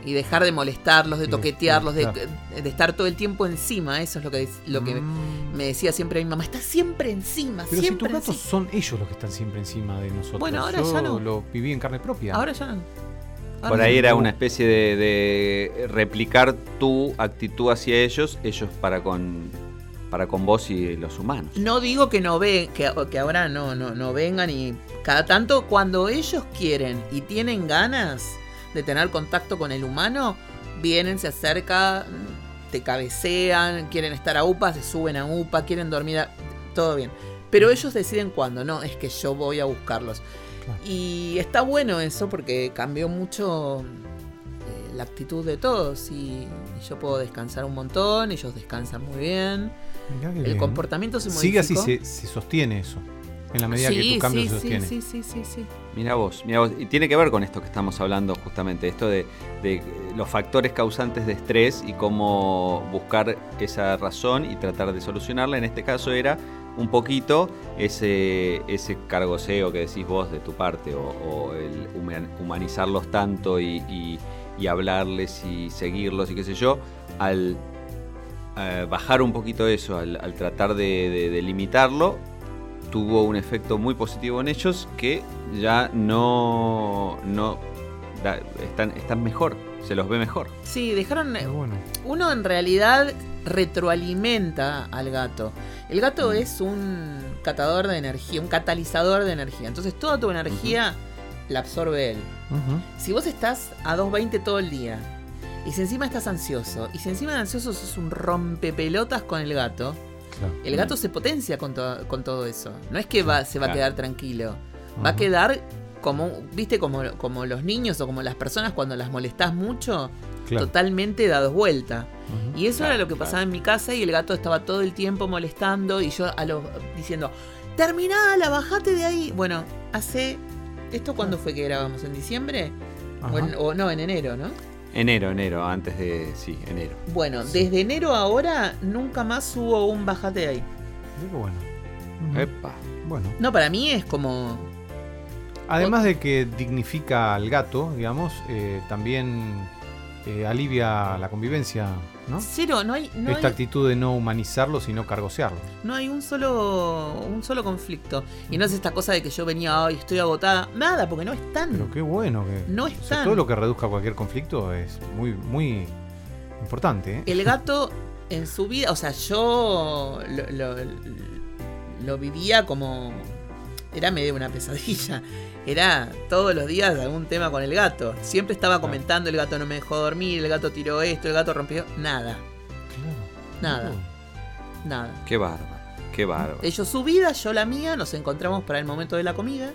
Y dejar de molestarlos, de Sí, toquetearlos, sí, de, claro. de estar todo el tiempo encima. Eso es lo que, lo que Mm. me decía siempre mi mamá. Está siempre encima, Pero si siempre tus gatos encima". son ellos los que están siempre encima de nosotros. Bueno, ahora Yo ya no. lo viví en carne propia. Ahora ya no. Ahora Por ahí no. era una especie de, de replicar tu actitud hacia ellos, ellos para con, para con vos y los humanos. No digo que no ve, que, que ahora no, no, no vengan y cada tanto cuando ellos quieren y tienen ganas de tener contacto con el humano, vienen, se acercan, te cabecean, quieren estar a UPA, se suben a UPA, quieren dormir, a- todo bien. Pero ellos deciden cuándo, no, es que yo voy a buscarlos. Claro. Y está bueno eso porque cambió mucho eh, la actitud de todos y, y yo puedo descansar un montón, ellos descansan muy bien. El bien. comportamiento se Sigue así, modificó. se, se sostiene eso. En la medida que tu cambio sí, se sí, sostiene. sí, sí, sí, sí. Mira vos, mira vos. Y tiene que ver con esto que estamos hablando justamente, esto de, de los factores causantes de estrés y cómo buscar esa razón y tratar de solucionarla. En este caso era un poquito ese, ese cargoseo que decís vos de tu parte o, o el human- humanizarlos tanto y, y- y hablarles y seguirlos y qué sé yo, al eh, bajar un poquito eso, al, al tratar de, de- de limitarlo, tuvo un efecto muy positivo en ellos que ya no, no da- están, están mejor, se los ve mejor. Sí, dejaron. Bueno. Uno en realidad retroalimenta al gato. El gato Mm. es un catador de energía, un catalizador de energía. Entonces toda tu energía la absorbe él. Si vos estás a 2.20 todo el día, y si encima estás ansioso, y si encima de ansioso sos un rompepelotas con el gato, Claro. el gato se potencia con, to- con todo eso. No es que va, se va a quedar tranquilo. Va a quedar como, viste, como, como los niños o como las personas cuando las molestás mucho, Claro. totalmente dados vuelta. Y eso era lo que pasaba en mi casa y el gato estaba todo el tiempo molestando y yo a lo, diciendo, terminala, bajate de ahí. Bueno, hace... ¿Esto cuándo fue que grabamos? ¿En diciembre? O, en- o no, en enero, ¿no? Enero, enero, antes de. Sí, enero. Bueno, Sí. desde enero a ahora nunca más hubo un bajate ahí. Qué bueno. Epa. Bueno. No, para mí es como... Además de que dignifica al gato, digamos, eh, también eh, alivia la convivencia, ¿no? Cero, no hay, no Esta hay, actitud de no humanizarlos y no cargosearlos. no hay un solo un solo conflicto. Y no es esta cosa de que yo venía, ay, estoy agotada. Nada, porque no están. Pero qué bueno que. No o sea, están. todo lo que reduzca cualquier conflicto es muy, muy importante, ¿eh? El gato en su vida, o sea, yo lo, lo- lo vivía como... Era medio una pesadilla. Era todos los días algún tema con el gato. Siempre estaba comentando, el gato no me dejó dormir, el gato tiró esto, el gato rompió... Nada, Claro. nada, Oh. nada. Qué bárbaro, qué bárbaro. Ellos su vida, yo la mía, nos encontramos para el momento de la comida.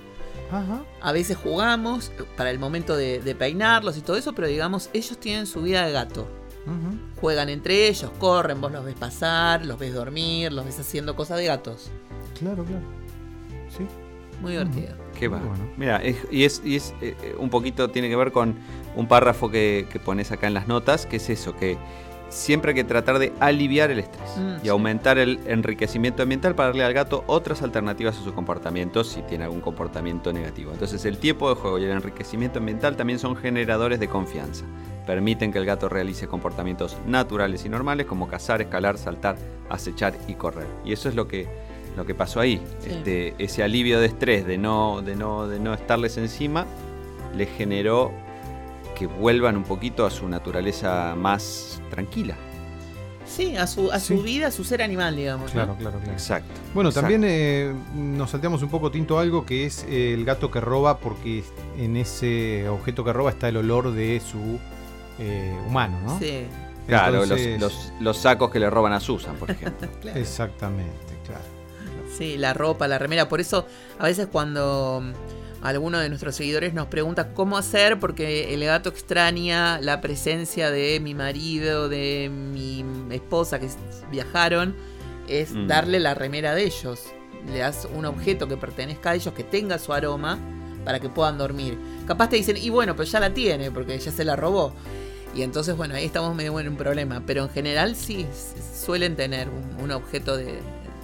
Ajá. A veces jugamos para el momento de, de peinarlos y todo eso, pero digamos, ellos tienen su vida de gato. Ujú. Juegan entre ellos, corren, vos los ves pasar, los ves dormir, los ves haciendo cosas de gatos. Claro, claro. Muy divertido. Qué bárbaro. bueno. Mira, es- y es, y es eh, eh, un poquito, tiene que ver con un párrafo que, que pones acá en las notas, que es eso, que siempre hay que tratar de aliviar el estrés Mm, y sí. aumentar el enriquecimiento ambiental para darle al gato otras alternativas a su comportamiento si tiene algún comportamiento negativo. Entonces el tiempo de juego y el enriquecimiento ambiental también son generadores de confianza. Permiten que el gato realice comportamientos naturales y normales como cazar, escalar, saltar, acechar y correr. Y eso es lo que, lo que pasó ahí. Sí. Este, ese alivio de estrés, de no, de, no, de no estarles encima, les generó que vuelvan un poquito a su naturaleza más tranquila. Sí, a su, a Sí. su vida, a su ser animal, digamos. ¿no? Claro, claro, claro. Exacto. Bueno, Exacto. también eh, nos salteamos un poco tinto algo que es eh, el gato que roba porque en ese objeto que roba está el olor de su eh, humano, ¿no? Sí, Claro, los- Entonces- los, los sacos que le roban a Susan, por ejemplo. claro. Exactamente. Sí, la ropa, la remera. Por eso, a veces cuando mm, alguno de nuestros seguidores nos pregunta cómo hacer, porque el gato extraña la presencia de mi marido, de mi esposa que viajaron, es Mm. darle la remera de ellos. Le das un objeto que pertenezca a ellos, que tenga su aroma, para que puedan dormir. Capaz te dicen, y bueno, pero ya la tiene, porque ya se la robó. Y entonces, bueno, ahí estamos medio en un problema. Pero en general sí suelen tener un, un objeto de,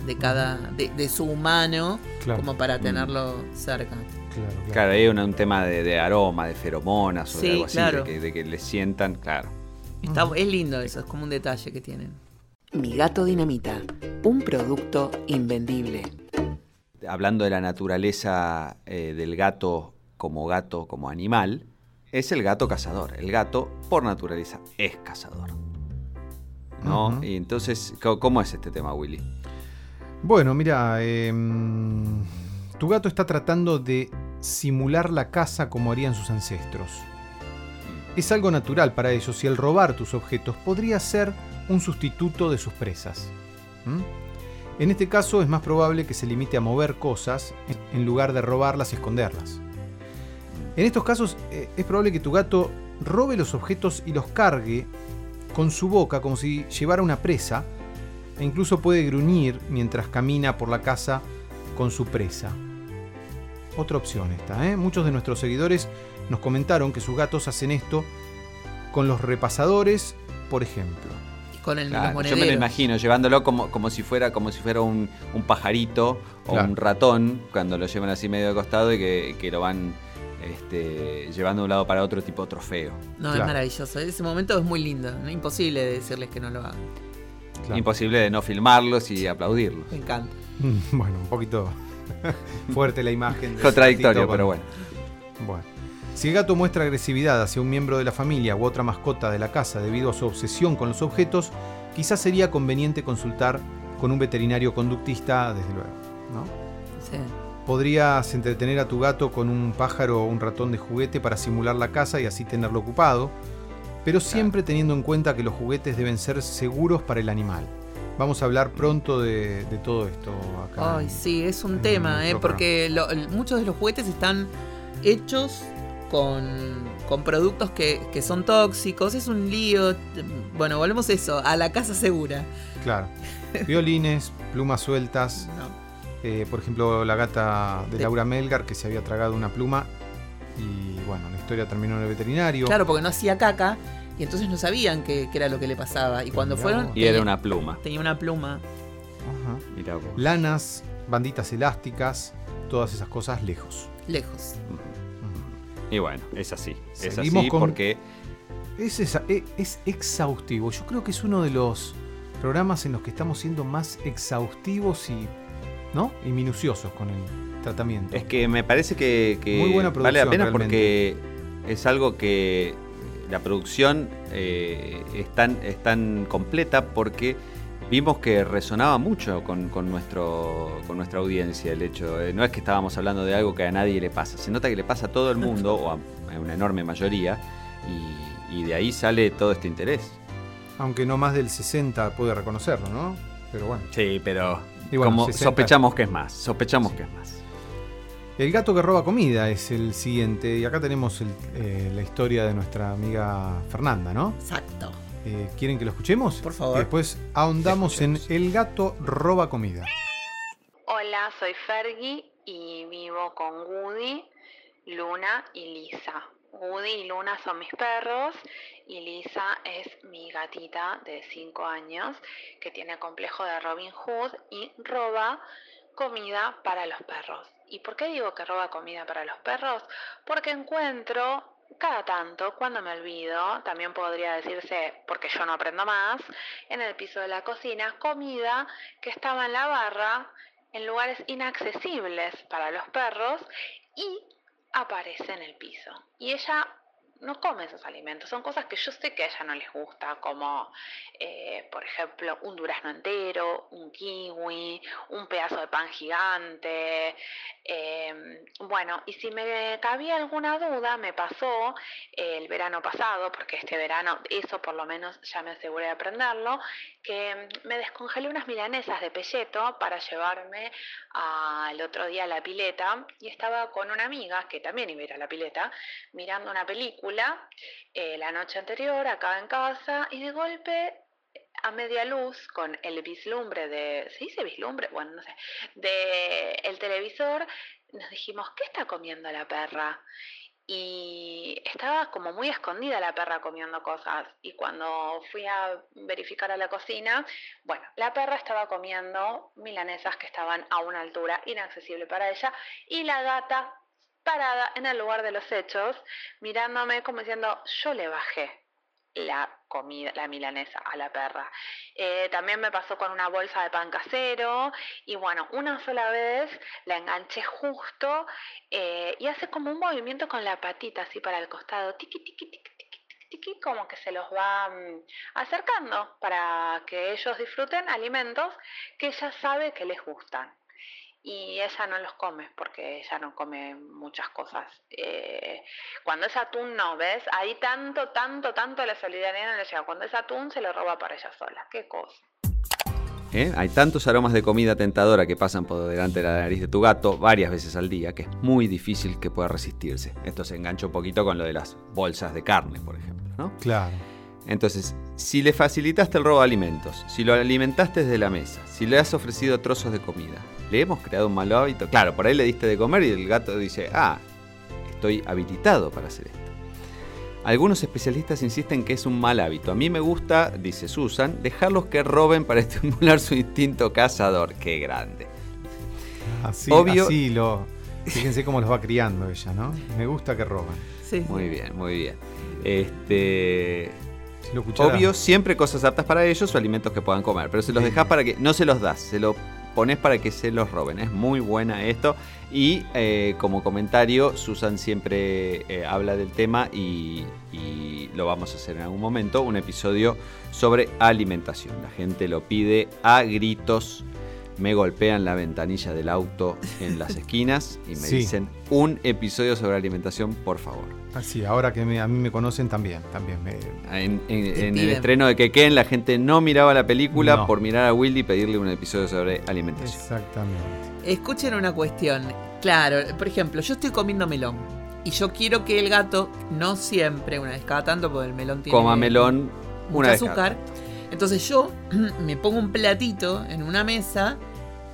de cada. De, de su humano Claro, como para Mm. tenerlo cerca. claro, claro. Claro, hay un, un tema de, de aroma, de feromonas o de Sí, algo así, claro. de, que, de que le sientan, claro. Está. Es lindo eso, es como un detalle que tienen. Mi gato dinamita, un producto invendible. Hablando de la naturaleza eh, del gato como gato, como animal, es el gato cazador. El gato, por naturaleza, es cazador. ¿No? Y entonces, ¿cómo- ¿cómo es este tema, Willy? Bueno, mira, em, tu gato está tratando de simular la caza como harían sus ancestros. Es algo natural para ellos y el robar tus objetos podría ser un sustituto de sus presas. En este caso es más probable que se limite a mover cosas en lugar de robarlas y esconderlas. En estos casos eh, es probable que tu gato robe los objetos y los cargue con su boca como si llevara una presa e incluso puede gruñir mientras camina por la casa con su presa. Otra opción esta, ¿eh? Muchos de nuestros seguidores nos comentaron que sus gatos hacen esto con los repasadores, por ejemplo. Y con el, Claro, yo me lo imagino llevándolo como, como si fuera como si fuera un, un pajarito o Claro. un ratón cuando lo llevan así medio de costado y que, que lo van este, llevando de un lado para otro tipo trofeo. No, es maravilloso. Ese momento es muy lindo. ¿no? Imposible decirles que no lo hagan. Claro. Imposible de no filmarlos y aplaudirlos. Me encanta. Bueno, un poquito fuerte la imagen. de Contradictorio, pero bueno. Bueno. Si el gato muestra agresividad hacia un miembro de la familia u otra mascota de la casa debido a su obsesión con los objetos, quizás sería conveniente consultar con un veterinario conductista, desde luego. ¿no? Sí. Podrías entretener a tu gato con un pájaro o un ratón de juguete para simular la casa y así tenerlo ocupado, pero siempre teniendo en cuenta que los juguetes deben ser seguros para el animal. Vamos a hablar pronto de, de todo esto acá. Ay, sí, es un tema, ¿eh? porque lo- muchos de los juguetes están hechos con, con productos que, que son tóxicos. Es un lío. Bueno, volvemos a eso, a la casa segura. Claro. Violines, plumas sueltas. No. eh, por ejemplo, la gata de De- Laura Melgar que se había tragado una pluma y bueno, la historia terminó en el veterinario. Claro, porque no hacía caca y entonces no sabían qué, qué era lo que le pasaba. Y cuando Mirá fueron, vos. Y era una pluma. tenía una pluma. Ajá. Mirá vos. Lanas, banditas elásticas, todas esas cosas lejos. Lejos. Y bueno, es así. Es Seguimos así con- porque Es, esa- e- es exhaustivo. Yo creo que es uno de los programas en los que estamos siendo más exhaustivos y, ¿no? y minuciosos con el tratamiento. Es que me parece que, que Muy buena vale la pena realmente. porque es algo que la producción eh, es, tan, es tan completa porque vimos que resonaba mucho con, con nuestro, con nuestra audiencia el hecho. eh, no es que estábamos hablando de algo que a nadie le pasa, se nota que le pasa a todo el mundo o a, a una enorme mayoría y, y de ahí sale todo este interés. Aunque no más del 60 puede reconocerlo, ¿no? Pero bueno. Sí, pero Y bueno, como 60. sospechamos que es más, sospechamos que es más. El gato que roba comida es el siguiente. Y acá tenemos el- eh, la historia de nuestra amiga Fernanda, ¿no? Exacto. Eh, ¿Quieren que lo escuchemos? Por favor. Y después ahondamos en El gato roba comida. Hola, soy Fergie y vivo con Woody, Luna y Lisa. Woody y Luna son mis perros y Lisa es mi gatita de 5 años que tiene complejo de Robin Hood y roba comida para los perros. ¿Y por qué digo que roba comida para los perros? Porque encuentro cada tanto, cuando me olvido, también podría decirse, porque yo no aprendo más, en el piso de la cocina, comida que estaba en la barra en lugares inaccesibles para los perros y aparece en el piso. Y ella no come esos alimentos, son cosas que yo sé que a ella no les gusta, como eh, por ejemplo un durazno entero, un kiwi, un pedazo de pan gigante. Eh, bueno, y si me cabía alguna duda, me pasó el verano pasado, porque este verano eso por lo menos ya me aseguré de aprenderlo, que mm, me descongelé unas milanesas de pelleto para llevarme al otro día a la pileta y estaba con una amiga que también iba a ir a la pileta mirando una película eh, la noche anterior acá en casa y de golpe a media luz con el vislumbre de ¿se dice vislumbre? bueno no sé de el televisor nos dijimos ¿qué está comiendo la perra? y estaba como muy escondida la perra comiendo cosas y cuando fui a verificar a la cocina, bueno, la perra estaba comiendo milanesas que estaban a una altura inaccesible para ella y la gata parada en el lugar de los hechos, mirándome como diciendo, yo le bajé la comida, la milanesa a la perra. Eh, también me pasó con una bolsa de pan casero y bueno, una sola vez la enganché justo eh, y hace como un movimiento con la patita así para el costado, tiqui, tiqui, tiqui, tiqui, tiqui, como que se los va mm, acercando para que ellos disfruten alimentos que ella sabe que les gustan. Y ella no los come porque ella no come muchas cosas. Eh, cuando es atún no, ¿ves? Ahí tanto, tanto, tanto la solidaridad no le llega. Cuando es atún se lo roba para ella sola. Qué cosa. ¿eh? Hay tantos aromas de comida tentadora que pasan por delante de la nariz de tu gato varias veces al día que es muy difícil que pueda resistirse. Esto se engancha un poquito con lo de las bolsas de carne, por ejemplo, ¿no? Claro. Entonces, si le facilitaste el robo de alimentos, si lo alimentaste desde la mesa, si le has ofrecido trozos de comida, ¿le hemos creado un mal hábito? Claro, por ahí le diste de comer y el gato dice, ah, estoy habilitado para hacer esto. Algunos especialistas insisten que es un mal hábito. A mí me gusta, dice Susan, dejarlos que roben para estimular su instinto cazador. ¡Qué grande! Así, Obvio- así lo. Fíjense cómo los va criando ella, ¿no? Me gusta que roban. Sí. Muy bien, muy bien. Este, Si Obvio, siempre cosas aptas para ellos o alimentos que puedan comer, pero se los dejas para que no se los das, se lo pones para que se los roben. Es muy buena esto. Y eh, como comentario, Susan siempre eh, habla del tema y, y lo vamos a hacer en algún momento, un episodio sobre alimentación. La gente lo pide a gritos. Me golpean la ventanilla del auto en las esquinas y me Sí. dicen un episodio sobre alimentación, por favor. Así, ahora que me- a mí me conocen también. también me, En, en- Te en el estreno de Keken la gente no miraba la película No. por mirar a Willy y pedirle un episodio sobre alimentación. exactamente. Escuchen una cuestión. Claro, por ejemplo, yo estoy comiendo melón. Y yo quiero que el gato, no siempre, una vez cada tanto, porque el melón tiene Coma melón mucho una vez cada azúcar. Entonces yo me pongo un platito en una mesa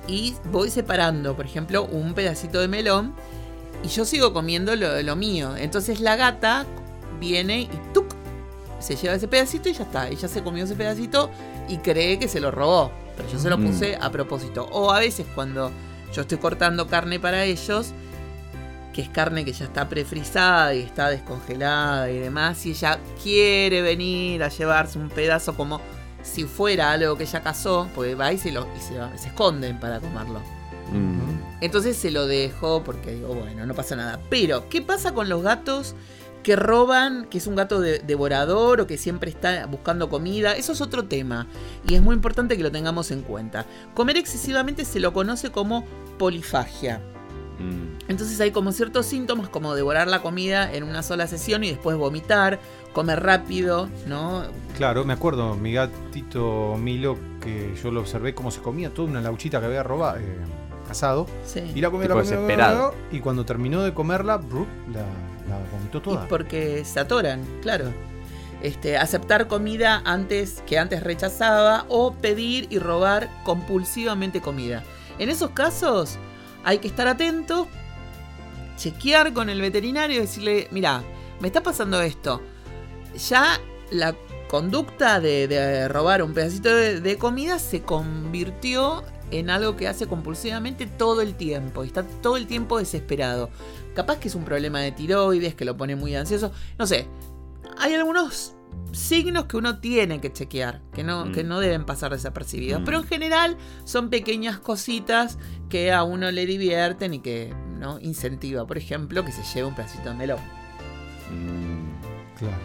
y voy separando, por ejemplo, un pedacito de melón y yo sigo comiendo lo, lo mío. Entonces la gata viene y ¡tuc! se lleva ese pedacito y ya está. Ella se comió ese pedacito y cree que se lo robó. Pero yo se lo Mm. puse a propósito. O a veces cuando yo estoy cortando carne para ellos, que es carne que ya está prefrizada y está descongelada y demás, y ella quiere venir a llevarse un pedazo como si fuera algo que ella cazó, porque va y se, lo, y se, va- se esconden para comerlo. Mm. Entonces se lo dejo porque digo, bueno, no pasa nada. Pero, ¿qué pasa con los gatos que roban, que es un gato de- devorador o que siempre está buscando comida? Eso es otro tema y es muy importante que lo tengamos en cuenta. Comer excesivamente se lo conoce como polifagia. Mm. Entonces hay como ciertos síntomas como devorar la comida en una sola sesión y después vomitar, comer rápido, ¿no? Claro, me acuerdo, mi gatito Milo, que yo lo observé cómo se comía toda una lauchita que había robado, eh, cazado. Sí. Y la la desesperado. y cuando terminó de comerla, la, la vomitó Y toda. porque se atoran, claro. Este, aceptar comida antes que antes rechazaba o pedir y robar compulsivamente comida. En esos casos hay que estar atentos, chequear con el veterinario y decirle, mira, me está pasando esto. Ya la conducta de, de robar un pedacito de, de comida se convirtió en algo que hace compulsivamente todo el tiempo y está todo el tiempo desesperado. Capaz que es un problema de tiroides que lo pone muy ansioso. No sé. Hay algunos signos que uno tiene que chequear, que no, Mm. que no deben pasar desapercibidos. Mm. Pero en general son pequeñas cositas que a uno le divierten y que no incentiva. Por ejemplo, que se lleve un pedacito de melón. Mm. Claro.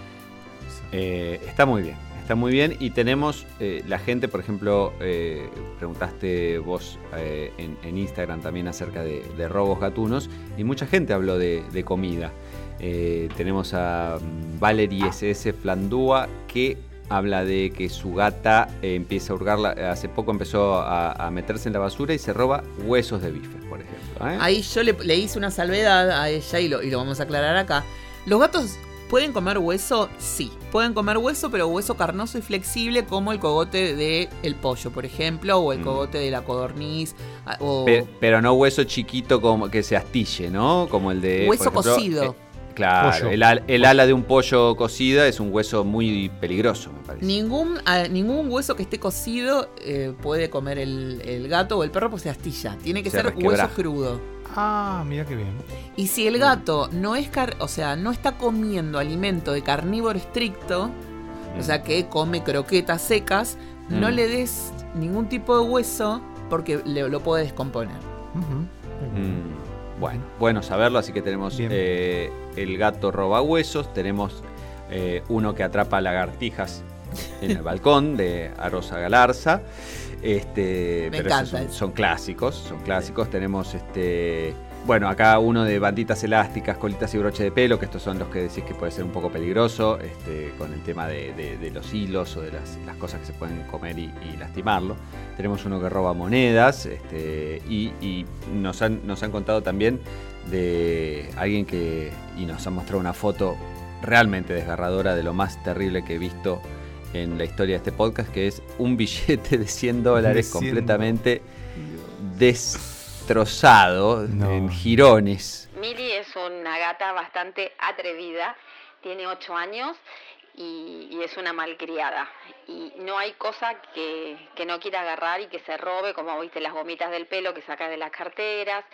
Eh, está muy bien, muy bien. Y tenemos eh, la gente, por ejemplo, eh, preguntaste vos eh, en, Instagram también acerca de, robos gatunos y mucha gente habló de, comida. Tenemos a mm, Valerie SS Flandúa que habla de que su gata empieza a hurgarla, hace poco empezó a, meterse en la basura y se roba huesos de bife, por ejemplo. Ahí yo le, le hice una salvedad a ella y lo, y lo vamos a aclarar acá. ¿Los gatos pueden comer hueso? Sí, pueden comer hueso, pero hueso carnoso y flexible como el cogote del el pollo, por ejemplo, o el Mm. cogote de la codorniz, a- o Pe- pero no hueso chiquito como que se astille, ¿no? Como el de. hueso por ejemplo, cocido. eh, claro, el, al- el ala de un pollo cocida es un hueso muy peligroso, me parece. Ningún, a- ningún hueso que esté cocido eh, puede comer el, el gato o el perro porque se astilla. Tiene que Se ser hueso crudo. Ah, mira qué bien. Y si el gato no es car o sea, no está comiendo alimento de carnívoro estricto, o sea que come croquetas secas, no Mm. le des ningún tipo de hueso porque le- lo puede descomponer. Mm, bueno, bueno saberlo, así que tenemos eh, el gato roba huesos, tenemos eh, uno que atrapa lagartijas en el balcón de Arosa Galarza. Este, Me pero esos son, son clásicos, son clásicos. Tenemos este. Bueno, acá uno de banditas elásticas, colitas y broche de pelo, que estos son los que decís que puede ser un poco peligroso, este, con el tema de, de- de los hilos o de las, las cosas que se pueden comer y, y lastimarlo. Tenemos uno que roba monedas, este, y, y nos, han, nos han contado también de alguien que. y nos han mostrado una foto realmente desgarradora de lo más terrible que he visto en la historia de este podcast, que es un billete de 100 dólares De 100. completamente destrozado No. en jirones. Mili es una gata bastante atrevida, tiene 8 años y, y es una malcriada. Y no hay cosa que, que no quiera agarrar y que se robe, como viste las gomitas del pelo que saca de las carteras,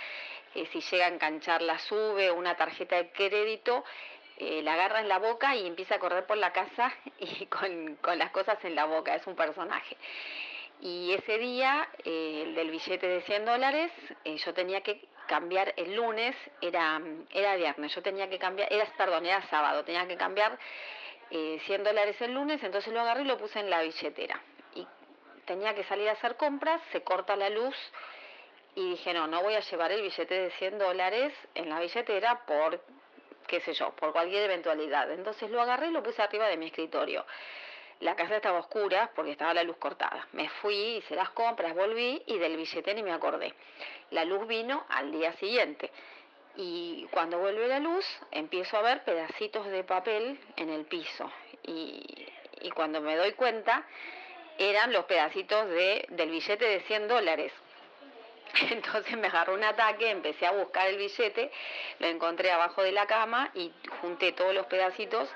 eh, si llega a enganchar la sube, una tarjeta de crédito, eh, la agarra en la boca y empieza a correr por la casa y con, con las cosas en la boca, es un personaje. Y ese día, eh, el del billete de 100 dólares, eh, yo tenía que cambiar el lunes, era, era viernes, yo tenía que cambiar, era, perdón, era sábado, tenía que cambiar eh, 100 dólares el lunes, entonces lo agarré y lo puse en la billetera. Y tenía que salir a hacer compras, se corta la luz y dije, no, no voy a llevar el billete de 100 dólares en la billetera por, qué sé yo, por cualquier eventualidad. Entonces lo agarré y lo puse arriba de mi escritorio. La casa estaba oscura porque estaba la luz cortada. Me fui, hice las compras, volví y del billete ni me acordé. La luz vino al día siguiente. Y cuando vuelve la luz, empiezo a ver pedacitos de papel en el piso. Y, y cuando me doy cuenta, eran los pedacitos de, del billete de 100 dólares. Entonces me agarró un ataque, empecé a buscar el billete, lo encontré abajo de la cama y junté todos los pedacitos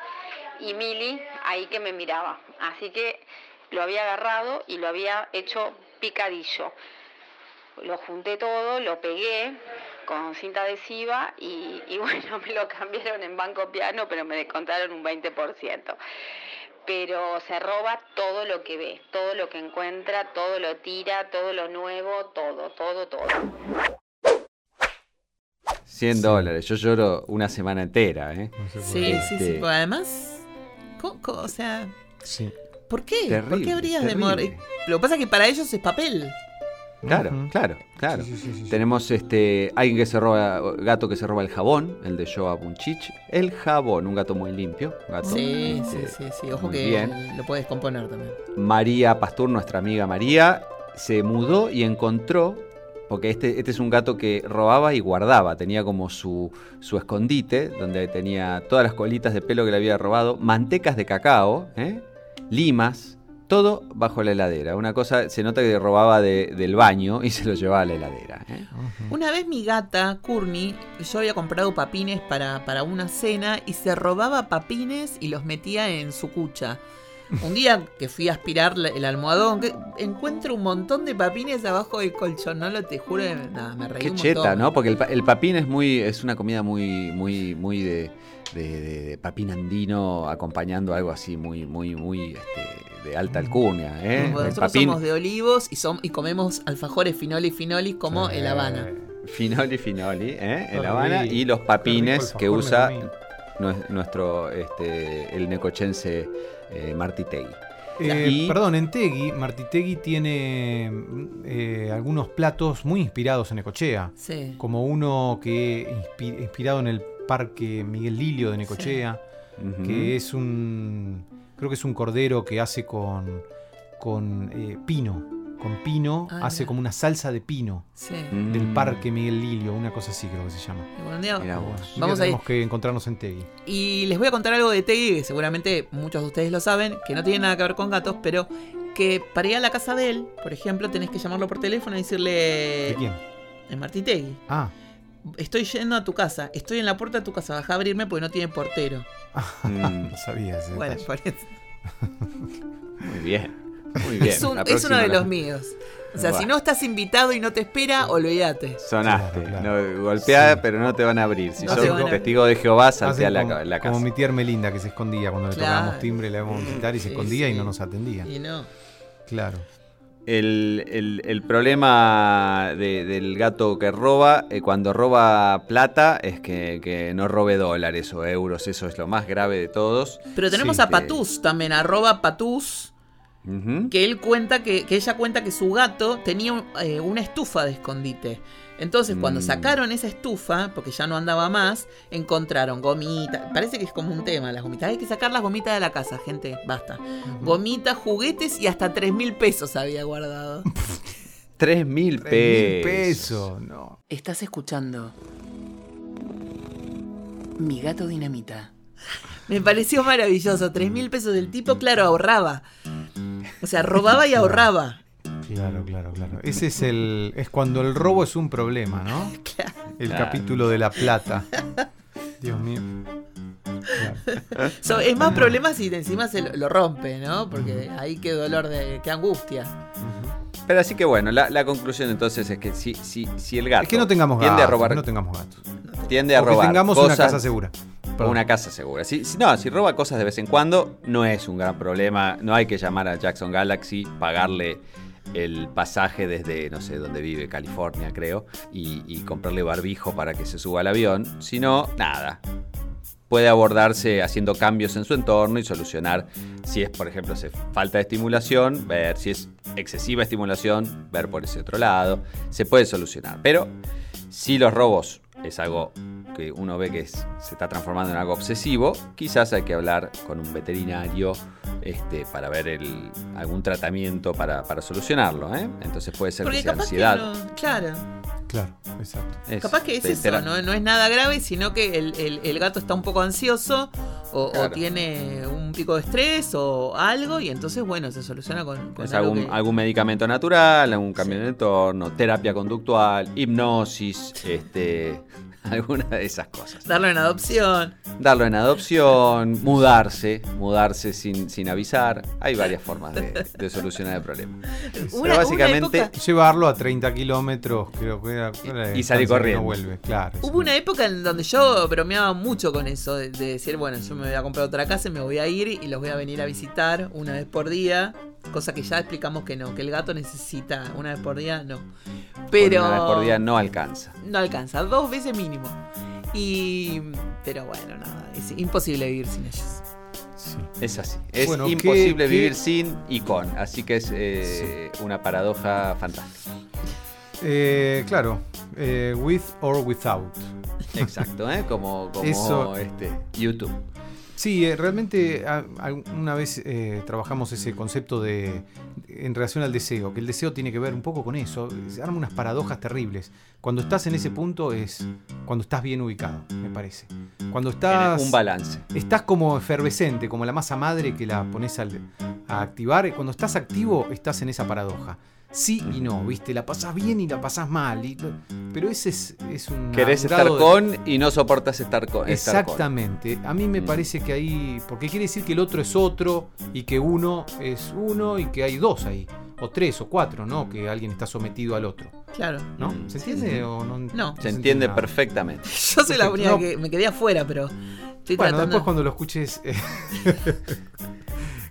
y Mili ahí que me miraba. Así que lo había agarrado y lo había hecho picadillo. Lo junté todo, lo pegué, con cinta adhesiva y, y bueno, me lo cambiaron en Banco Piano, pero me descontaron un 20%. Pero se roba todo lo que ve, todo lo que encuentra, todo lo tira, todo lo nuevo, todo, todo, todo. 100 dólares. Yo lloro una semana entera, ¿eh? No. Sí, sí, sí. Este- pero además, co- co- o sea, Sí. ¿por qué? ¿Por qué habrías de morir? Lo que pasa es que para ellos es papel. Claro, claro, claro. Sí, sí, sí, sí, sí. Tenemos este alguien que se roba, gato que se roba el jabón, el de Joa Bunchich. El jabón, un gato muy limpio. gato, Sí, sí, este, sí, sí. Ojo muy que bien. lo puedes componer también. María Pastur, nuestra amiga María, se mudó y encontró, porque este, este es un gato que robaba y guardaba, tenía como su, su escondite, donde tenía todas las colitas de pelo que le había robado, mantecas de cacao, ¿eh? limas, todo bajo la heladera. Una cosa, se nota que robaba de- del baño y se lo llevaba a la heladera. ¿eh? Una vez mi gata, Courtney, yo había comprado papines para, para una cena y se robaba papines y los metía en su cucha. Un día que fui a aspirar el almohadón, que encuentro un montón de papines abajo del colchón, no lo te juro, nada, me reí Qué un cheta, montón. ¿no? Porque el, el papín es muy, es una comida muy, muy, muy de, de- de- de papín andino acompañando algo así muy, muy, muy este, de alta alcurnia, ¿eh? Nosotros papín somos de olivos y, som- y comemos alfajores finoli finoli como Sí. el Habana. finoli finoli, ¿eh? En La Habana y los papines que usa nuestro, este, el necochense eh, Martitegui. Eh, Y- Perdón, en Tegui, Martitegui tiene eh, algunos platos muy inspirados en Ecochea. Sí. Como uno que inspi- inspirado en el Parque Miguel Lilio de Necochea, que es un. Creo que es un cordero que hace con, con eh, pino. Con pino, Ah, hace mira. como una salsa de pino Sí. Mm. del Parque Miguel Lilio, una cosa así creo que se llama. Bueno, día- Mirá bueno, Vamos a tenemos que encontrarnos en Tegui. Y les voy a contar algo de Tegui, que seguramente muchos de ustedes lo saben, que no tiene nada que ver con gatos, pero que para ir a la casa de él, por ejemplo, tenés que llamarlo por teléfono y ¿De decirle... quién? En Martitegui. Ah, Estoy yendo a tu casa, estoy en la puerta de tu casa, baja a abrirme porque no tiene portero. Mm, no sabía ese Bueno, por eso. muy bien. Muy bien. Es, un- uno de la- los míos. O sea, si no estás invitado y no te espera, olvídate. Sonaste. Claro, claro. No, golpeada, Sí. pero no te van a abrir. Si No sos a testigo de Jehová, saltea la, como, la casa. como mi tía Hermelinda que se escondía cuando le tocábamos timbre, le íbamos a visitar y se Sí, escondía y no nos atendía. Y no. Claro. El, el- el problema de- del gato que roba, eh, cuando roba plata, es que, que no robe dólares o euros. Eso es lo más grave de todos. Pero tenemos Sí, a que- Patus también, arroba Patus, que él cuenta que, que ella cuenta que su gato tenía un- eh, una estufa de escondite. Entonces, cuando Mm. sacaron esa estufa, porque ya no andaba más, encontraron gomitas. Parece que es como un tema las gomitas. Hay que sacar las gomitas de la casa, gente. Basta. Gomitas, juguetes y hasta 3 mil pesos había guardado. Tres mil Tres mil pesos. pesos. No. Estás escuchando Mi gato dinamita. Me pareció maravilloso. 3 mil pesos del tipo, claro, ahorraba. O sea, robaba y ahorraba. Claro, claro, claro. Ese es el. Es cuando el robo es un problema, ¿no? Claro. El Claro. capítulo de la plata. Dios mío. Claro. So, es más problema si encima se lo, lo rompe, ¿no? Porque ahí qué dolor de. qué angustia. Pero así que bueno, la, la conclusión entonces es que si, si, si el gato Es que no tengamos gatos. tiende a robar, que no tengamos gatos. tiende a O que robar tengamos cosas, una casa segura. Perdón. Una casa segura. Si, si- no, si roba cosas de vez en cuando, no es un gran problema. No hay que llamar a Jackson Galaxy, pagarle el pasaje desde, no sé, donde vive, California, creo, y, comprarle barbijo para que se suba al avión. Si no, nada. Puede abordarse haciendo cambios en su entorno y solucionar si es, por ejemplo, falta de estimulación, ver si es excesiva estimulación, ver por ese otro lado. Se puede solucionar. Pero si los robos es algo que uno ve que es- se está transformando en algo obsesivo, quizás hay que hablar con un veterinario este, para ver el- algún tratamiento para, para solucionarlo. ¿eh? Entonces puede ser Porque que sea ansiedad. que no. Claro. Claro, exacto. Capaz que es eso, ¿no? No es nada grave, sino que el, el- el gato está un poco ansioso o, tiene un pico de estrés o algo y entonces, bueno, se soluciona con, con Es algo algún, que- algún medicamento natural, algún cambio de entorno, terapia conductual, hipnosis, este, alguna de esas cosas. Darlo en adopción. Darlo en adopción, mudarse, mudarse sin, sin avisar. Hay varias formas de, de solucionar el problema. Una- Pero básicamente una época- Llevarlo a 30 kilómetros, creo que era. Y que corriendo. No vuelve, claro. Hubo una época en donde yo bromeaba mucho con eso, de, de decir, bueno, yo me voy a comprar otra casa y me voy a ir y los voy a venir a visitar una vez por día, cosa que ya explicamos que no, que el gato necesita una vez por día, no. Pero una vez por día no alcanza. no alcanza, dos veces mínimo. Y pero bueno, nada, es imposible vivir sin ellos. Sí. Es así. Es Bueno, ¿qué- imposible qué- vivir sin y con. Así que es eh, una paradoja fantástica. Eh, claro, eh, with or without. Exacto, ¿eh? Como, como Eso- este, YouTube. Sí, realmente a- a- una vez eh, trabajamos ese concepto de en relación al deseo, que el deseo tiene que ver un poco con eso. Se arman unas paradojas terribles. Cuando estás en ese punto es cuando estás bien ubicado, me parece. Cuando estás Un balance. estás como efervescente, como la masa madre que la pones a activar. Cuando estás activo, estás en esa paradoja. Sí y no, ¿viste? La pasás bien y la pasás mal. y- pero ese es, es un. Querés estar de- con y no soportas estar con. estar con. Exactamente. A mí me Mm. parece que ahí. Porque quiere decir que el otro es otro y que uno es uno y que hay dos ahí. O tres o cuatro, ¿no? Que alguien está sometido al otro. Claro. ¿no? Mm. ¿Se entiende o no? No. Se entiende nada? perfectamente. Yo soy la única No. que me quedé afuera, pero estoy Bueno, tratando. después cuando lo escuches.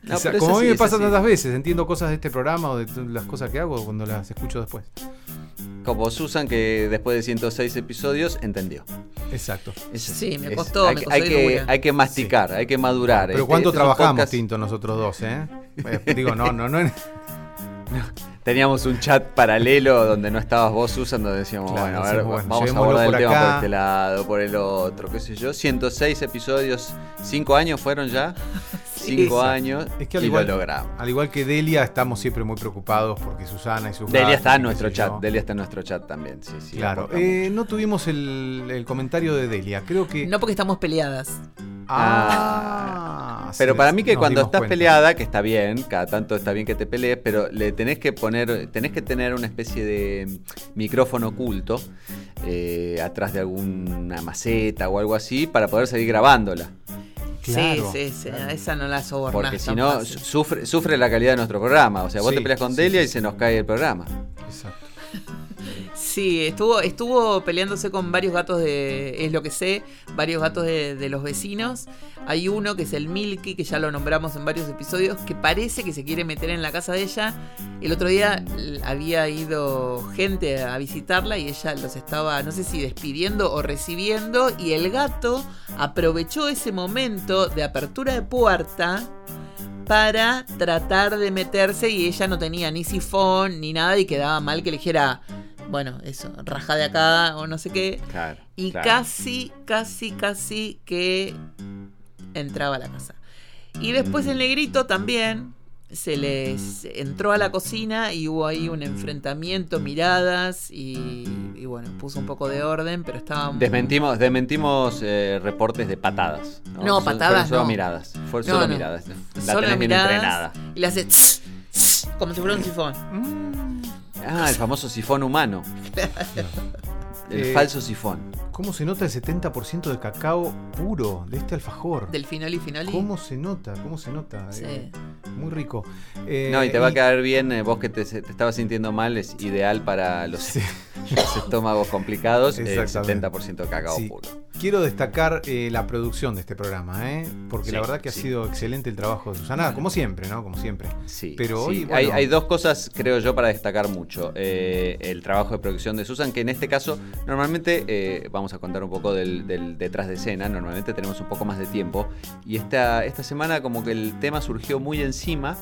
No, quizá- como a mí me pasa así. tantas veces, entiendo cosas de este programa o de las cosas que hago cuando las escucho después. Como Susan, que después de 106 episodios entendió. Exacto. Es Sí, me es- costó, hay, me que- costó hay que, dura. hay que masticar, hay que madurar. Pero Este- ¿cuánto este trabajamos, podcast- Tinto, nosotros dos, eh? Digo, no, no, no. en- Teníamos un chat paralelo donde no estabas vos, Susan, donde decíamos, Claro, bueno, a ver, bueno, vamos a abordar el por tema por este lado, por el otro, qué sé yo. 106 episodios, 5 años fueron ya. Sí. 5 Exacto. años Es que al y igual, lo logramos. al igual que Delia, estamos siempre muy preocupados porque Susana y sus Delia está en nuestro chat, yo. Delia está en nuestro chat también, sí, sí. Claro, eh, no tuvimos el, el comentario de Delia. Creo que. No porque estamos peleadas. Ah, Pero sí, para mí que cuando estás cuenta. peleada, que está bien, cada tanto está bien que te pelees, pero le tenés que poner, tenés que tener una especie de micrófono oculto eh, atrás de alguna maceta o algo así para poder seguir grabándola. Claro, sí, sí, sí, claro. esa no la sobornás Porque si no, sufre, sufre la calidad de nuestro programa. O sea, vos Sí, te peleas con sí, Delia sí, y sí. se nos cae el programa. Exacto. Sí, estuvo, estuvo peleándose con varios gatos de. Es lo que sé, varios gatos de, de los vecinos. Hay uno que es el Milky, que ya lo nombramos en varios episodios, que parece que se quiere meter en la casa de ella. El otro día había ido gente a visitarla y ella los estaba, no sé si despidiendo o recibiendo. Y el gato aprovechó ese momento de apertura de puerta para tratar de meterse y ella no tenía ni sifón ni nada y quedaba mal que le dijera, bueno, eso, raja de acá o no sé qué. Claro. Y claro. casi, casi, casi que entraba a la casa. Y después el negrito también se les entró a la cocina y hubo ahí un enfrentamiento, miradas y, y bueno, puso un poco de orden, pero estaba... Desmentimos, desmentimos eh, reportes de patadas. No, Son- patadas Fueron solo no. miradas. Fueron No, solo no. miradas. La Solo tenés bien miradas. entrenada. Y le hace... tss, tss, como si fuera un sifón. Ah, el famoso sifón humano. El Eh, falso sifón. ¿Cómo se nota el 70% de cacao puro de este alfajor? Del finoli finoli. ¿Cómo se nota? ¿Cómo se nota? Sí. Eh, muy rico. Eh, No, y te va a quedar bien, eh, vos que te, te estabas sintiendo mal, es ideal para los, Sí. los estómagos complicados, el Exactamente. 70% de cacao Sí. puro. Quiero destacar eh, la producción de este programa, ¿eh? porque Sí, la verdad que ha sí. sido excelente el trabajo de Susana, como siempre, ¿no? Como siempre. Sí, Pero hoy, bueno. hay dos cosas, creo yo, para destacar mucho. Eh, el trabajo de producción de Susan, que en este caso, normalmente, eh, vamos a contar un poco del, del detrás de escena, normalmente tenemos un poco más de tiempo. Y esta, esta semana como que el tema surgió muy encima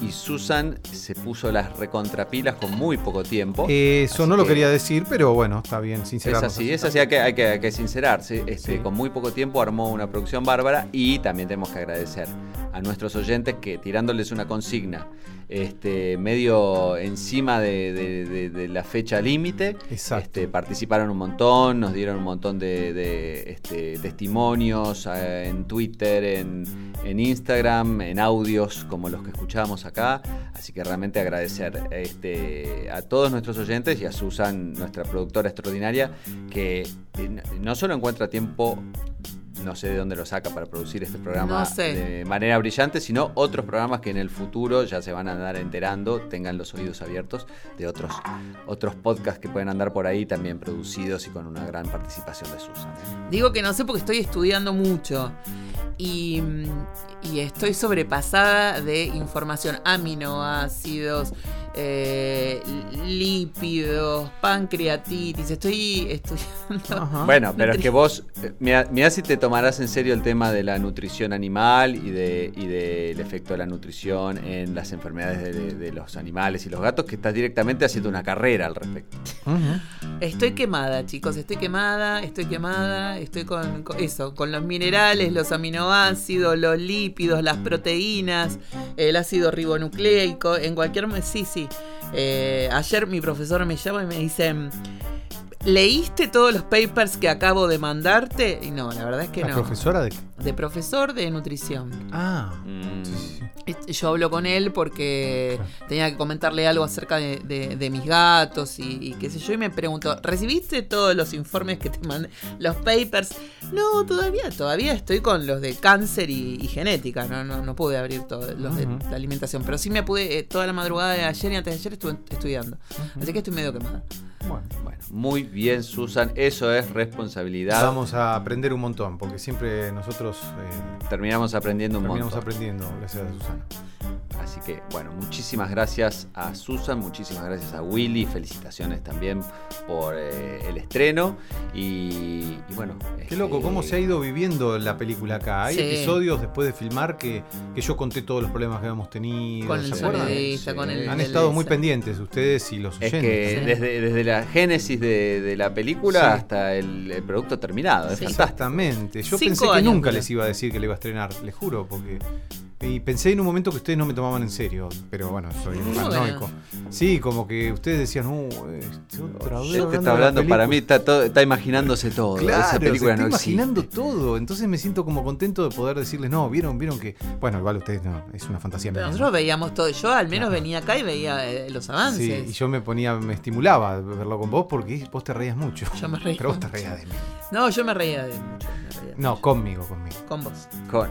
y Susan se puso las recontrapilas con muy poco tiempo. Eso Así no lo que- quería decir, pero bueno, está bien, Es sincerarnos. así, es así, hay que, hay que, hay que sincerarse. Este, Sí. Con muy poco tiempo armó una producción bárbara y también tenemos que agradecer a nuestros oyentes que tirándoles una consigna este, medio encima de, de- de- de la fecha límite. Este, participaron un montón, nos dieron un montón de, este, testimonios eh, en Twitter, en, en Instagram, en audios como los que escuchábamos acá. Así que realmente agradecer este, a todos nuestros oyentes y a Susan, nuestra productora extraordinaria, que eh, no solo encuentra tiempo no sé de dónde lo saca para producir este programa No sé. de manera brillante, sino otros programas que en el futuro ya se van a andar enterando, tengan los oídos abiertos de otros, otros podcasts que pueden andar por ahí también producidos y con una gran participación de Susan. Digo que no sé porque estoy estudiando mucho y, mm, y estoy sobrepasada de información, aminoácidos, eh, lípidos, pancreatitis, estoy estudiando. Ajá. Bueno, pero es que vos, eh, mira, mirá si te tomarás en serio el tema de la nutrición animal y de y del efecto de la nutrición en las enfermedades de, de- de los animales y los gatos, que estás directamente haciendo una carrera al respecto. Estoy quemada, chicos, estoy quemada, estoy quemada, estoy con, con eso, con los minerales, los aminoácidos, los lípidos, las proteínas, el ácido ribonucleico, en cualquier... Sí, sí. Eh, ayer mi profesor me llama y me dice, ¿leíste todos los papers que acabo de mandarte? Y no, la verdad es que ¿La no. profesora de De profesor de nutrición. Ah. Mm. sí, sí. Y Yo hablo con él porque tenía que comentarle algo acerca de, de- de mis gatos y, y qué sé yo. Y me preguntó, ¿recibiste todos los informes que te mandé? Los papers. No, todavía, todavía estoy con los de cáncer y, y genética. No, no, no pude abrir todos los de alimentación. Pero sí me pude, eh, toda la madrugada de ayer y antes de ayer estuve estudiando. Así que estoy medio quemada. Bueno. Bueno, muy bien, Susan. Eso es responsabilidad. Vamos a aprender un montón, porque siempre nosotros eh, Terminamos aprendiendo un terminamos montón. aprendiendo, gracias a Susana. Así que, bueno, muchísimas gracias a Susan, muchísimas gracias a Willy, felicitaciones también por eh, el estreno. Y, y bueno. Qué este, loco, cómo se ha ido viviendo la película acá. Hay Sí. episodios después de filmar que, que yo conté todos los problemas que habíamos tenido. Con el ¿se acuerdan? sonidista, con el- Han el- estado muy pendientes ustedes y los Es oyentes. que Sí. desde, desde la génesis de, de la película Sí. hasta el, el producto terminado. Es. Exactamente. Yo Cinco pensé que años nunca les iba a decir que le iba a estrenar, les juro, porque. Y pensé en un momento que ustedes no me tomaban en serio, pero bueno, soy un paranoico. Sí, como que ustedes decían, uh, este, otra vez. Yo te de está la hablando, para mí película". está, todo, está imaginándose todo. Claro, Esa película se no está existe. imaginando todo. Entonces me siento como contento de poder decirles, no, vieron, vieron que. Bueno, igual ustedes no, es una fantasía Pero nosotros veíamos todo. Yo al menos Claro. venía acá y veía eh, los avances. Sí, y yo me ponía, me estimulaba verlo con vos porque vos te reías mucho. Yo me reía Pero vos te reías de mí. No, yo me reía de mucho. me reía No, mucho. conmigo, conmigo. Con vos. Con,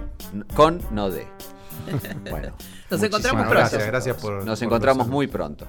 con, no de. Bueno, Nos encontramos pronto. gracias, gracias por. nos por encontramos muy pronto.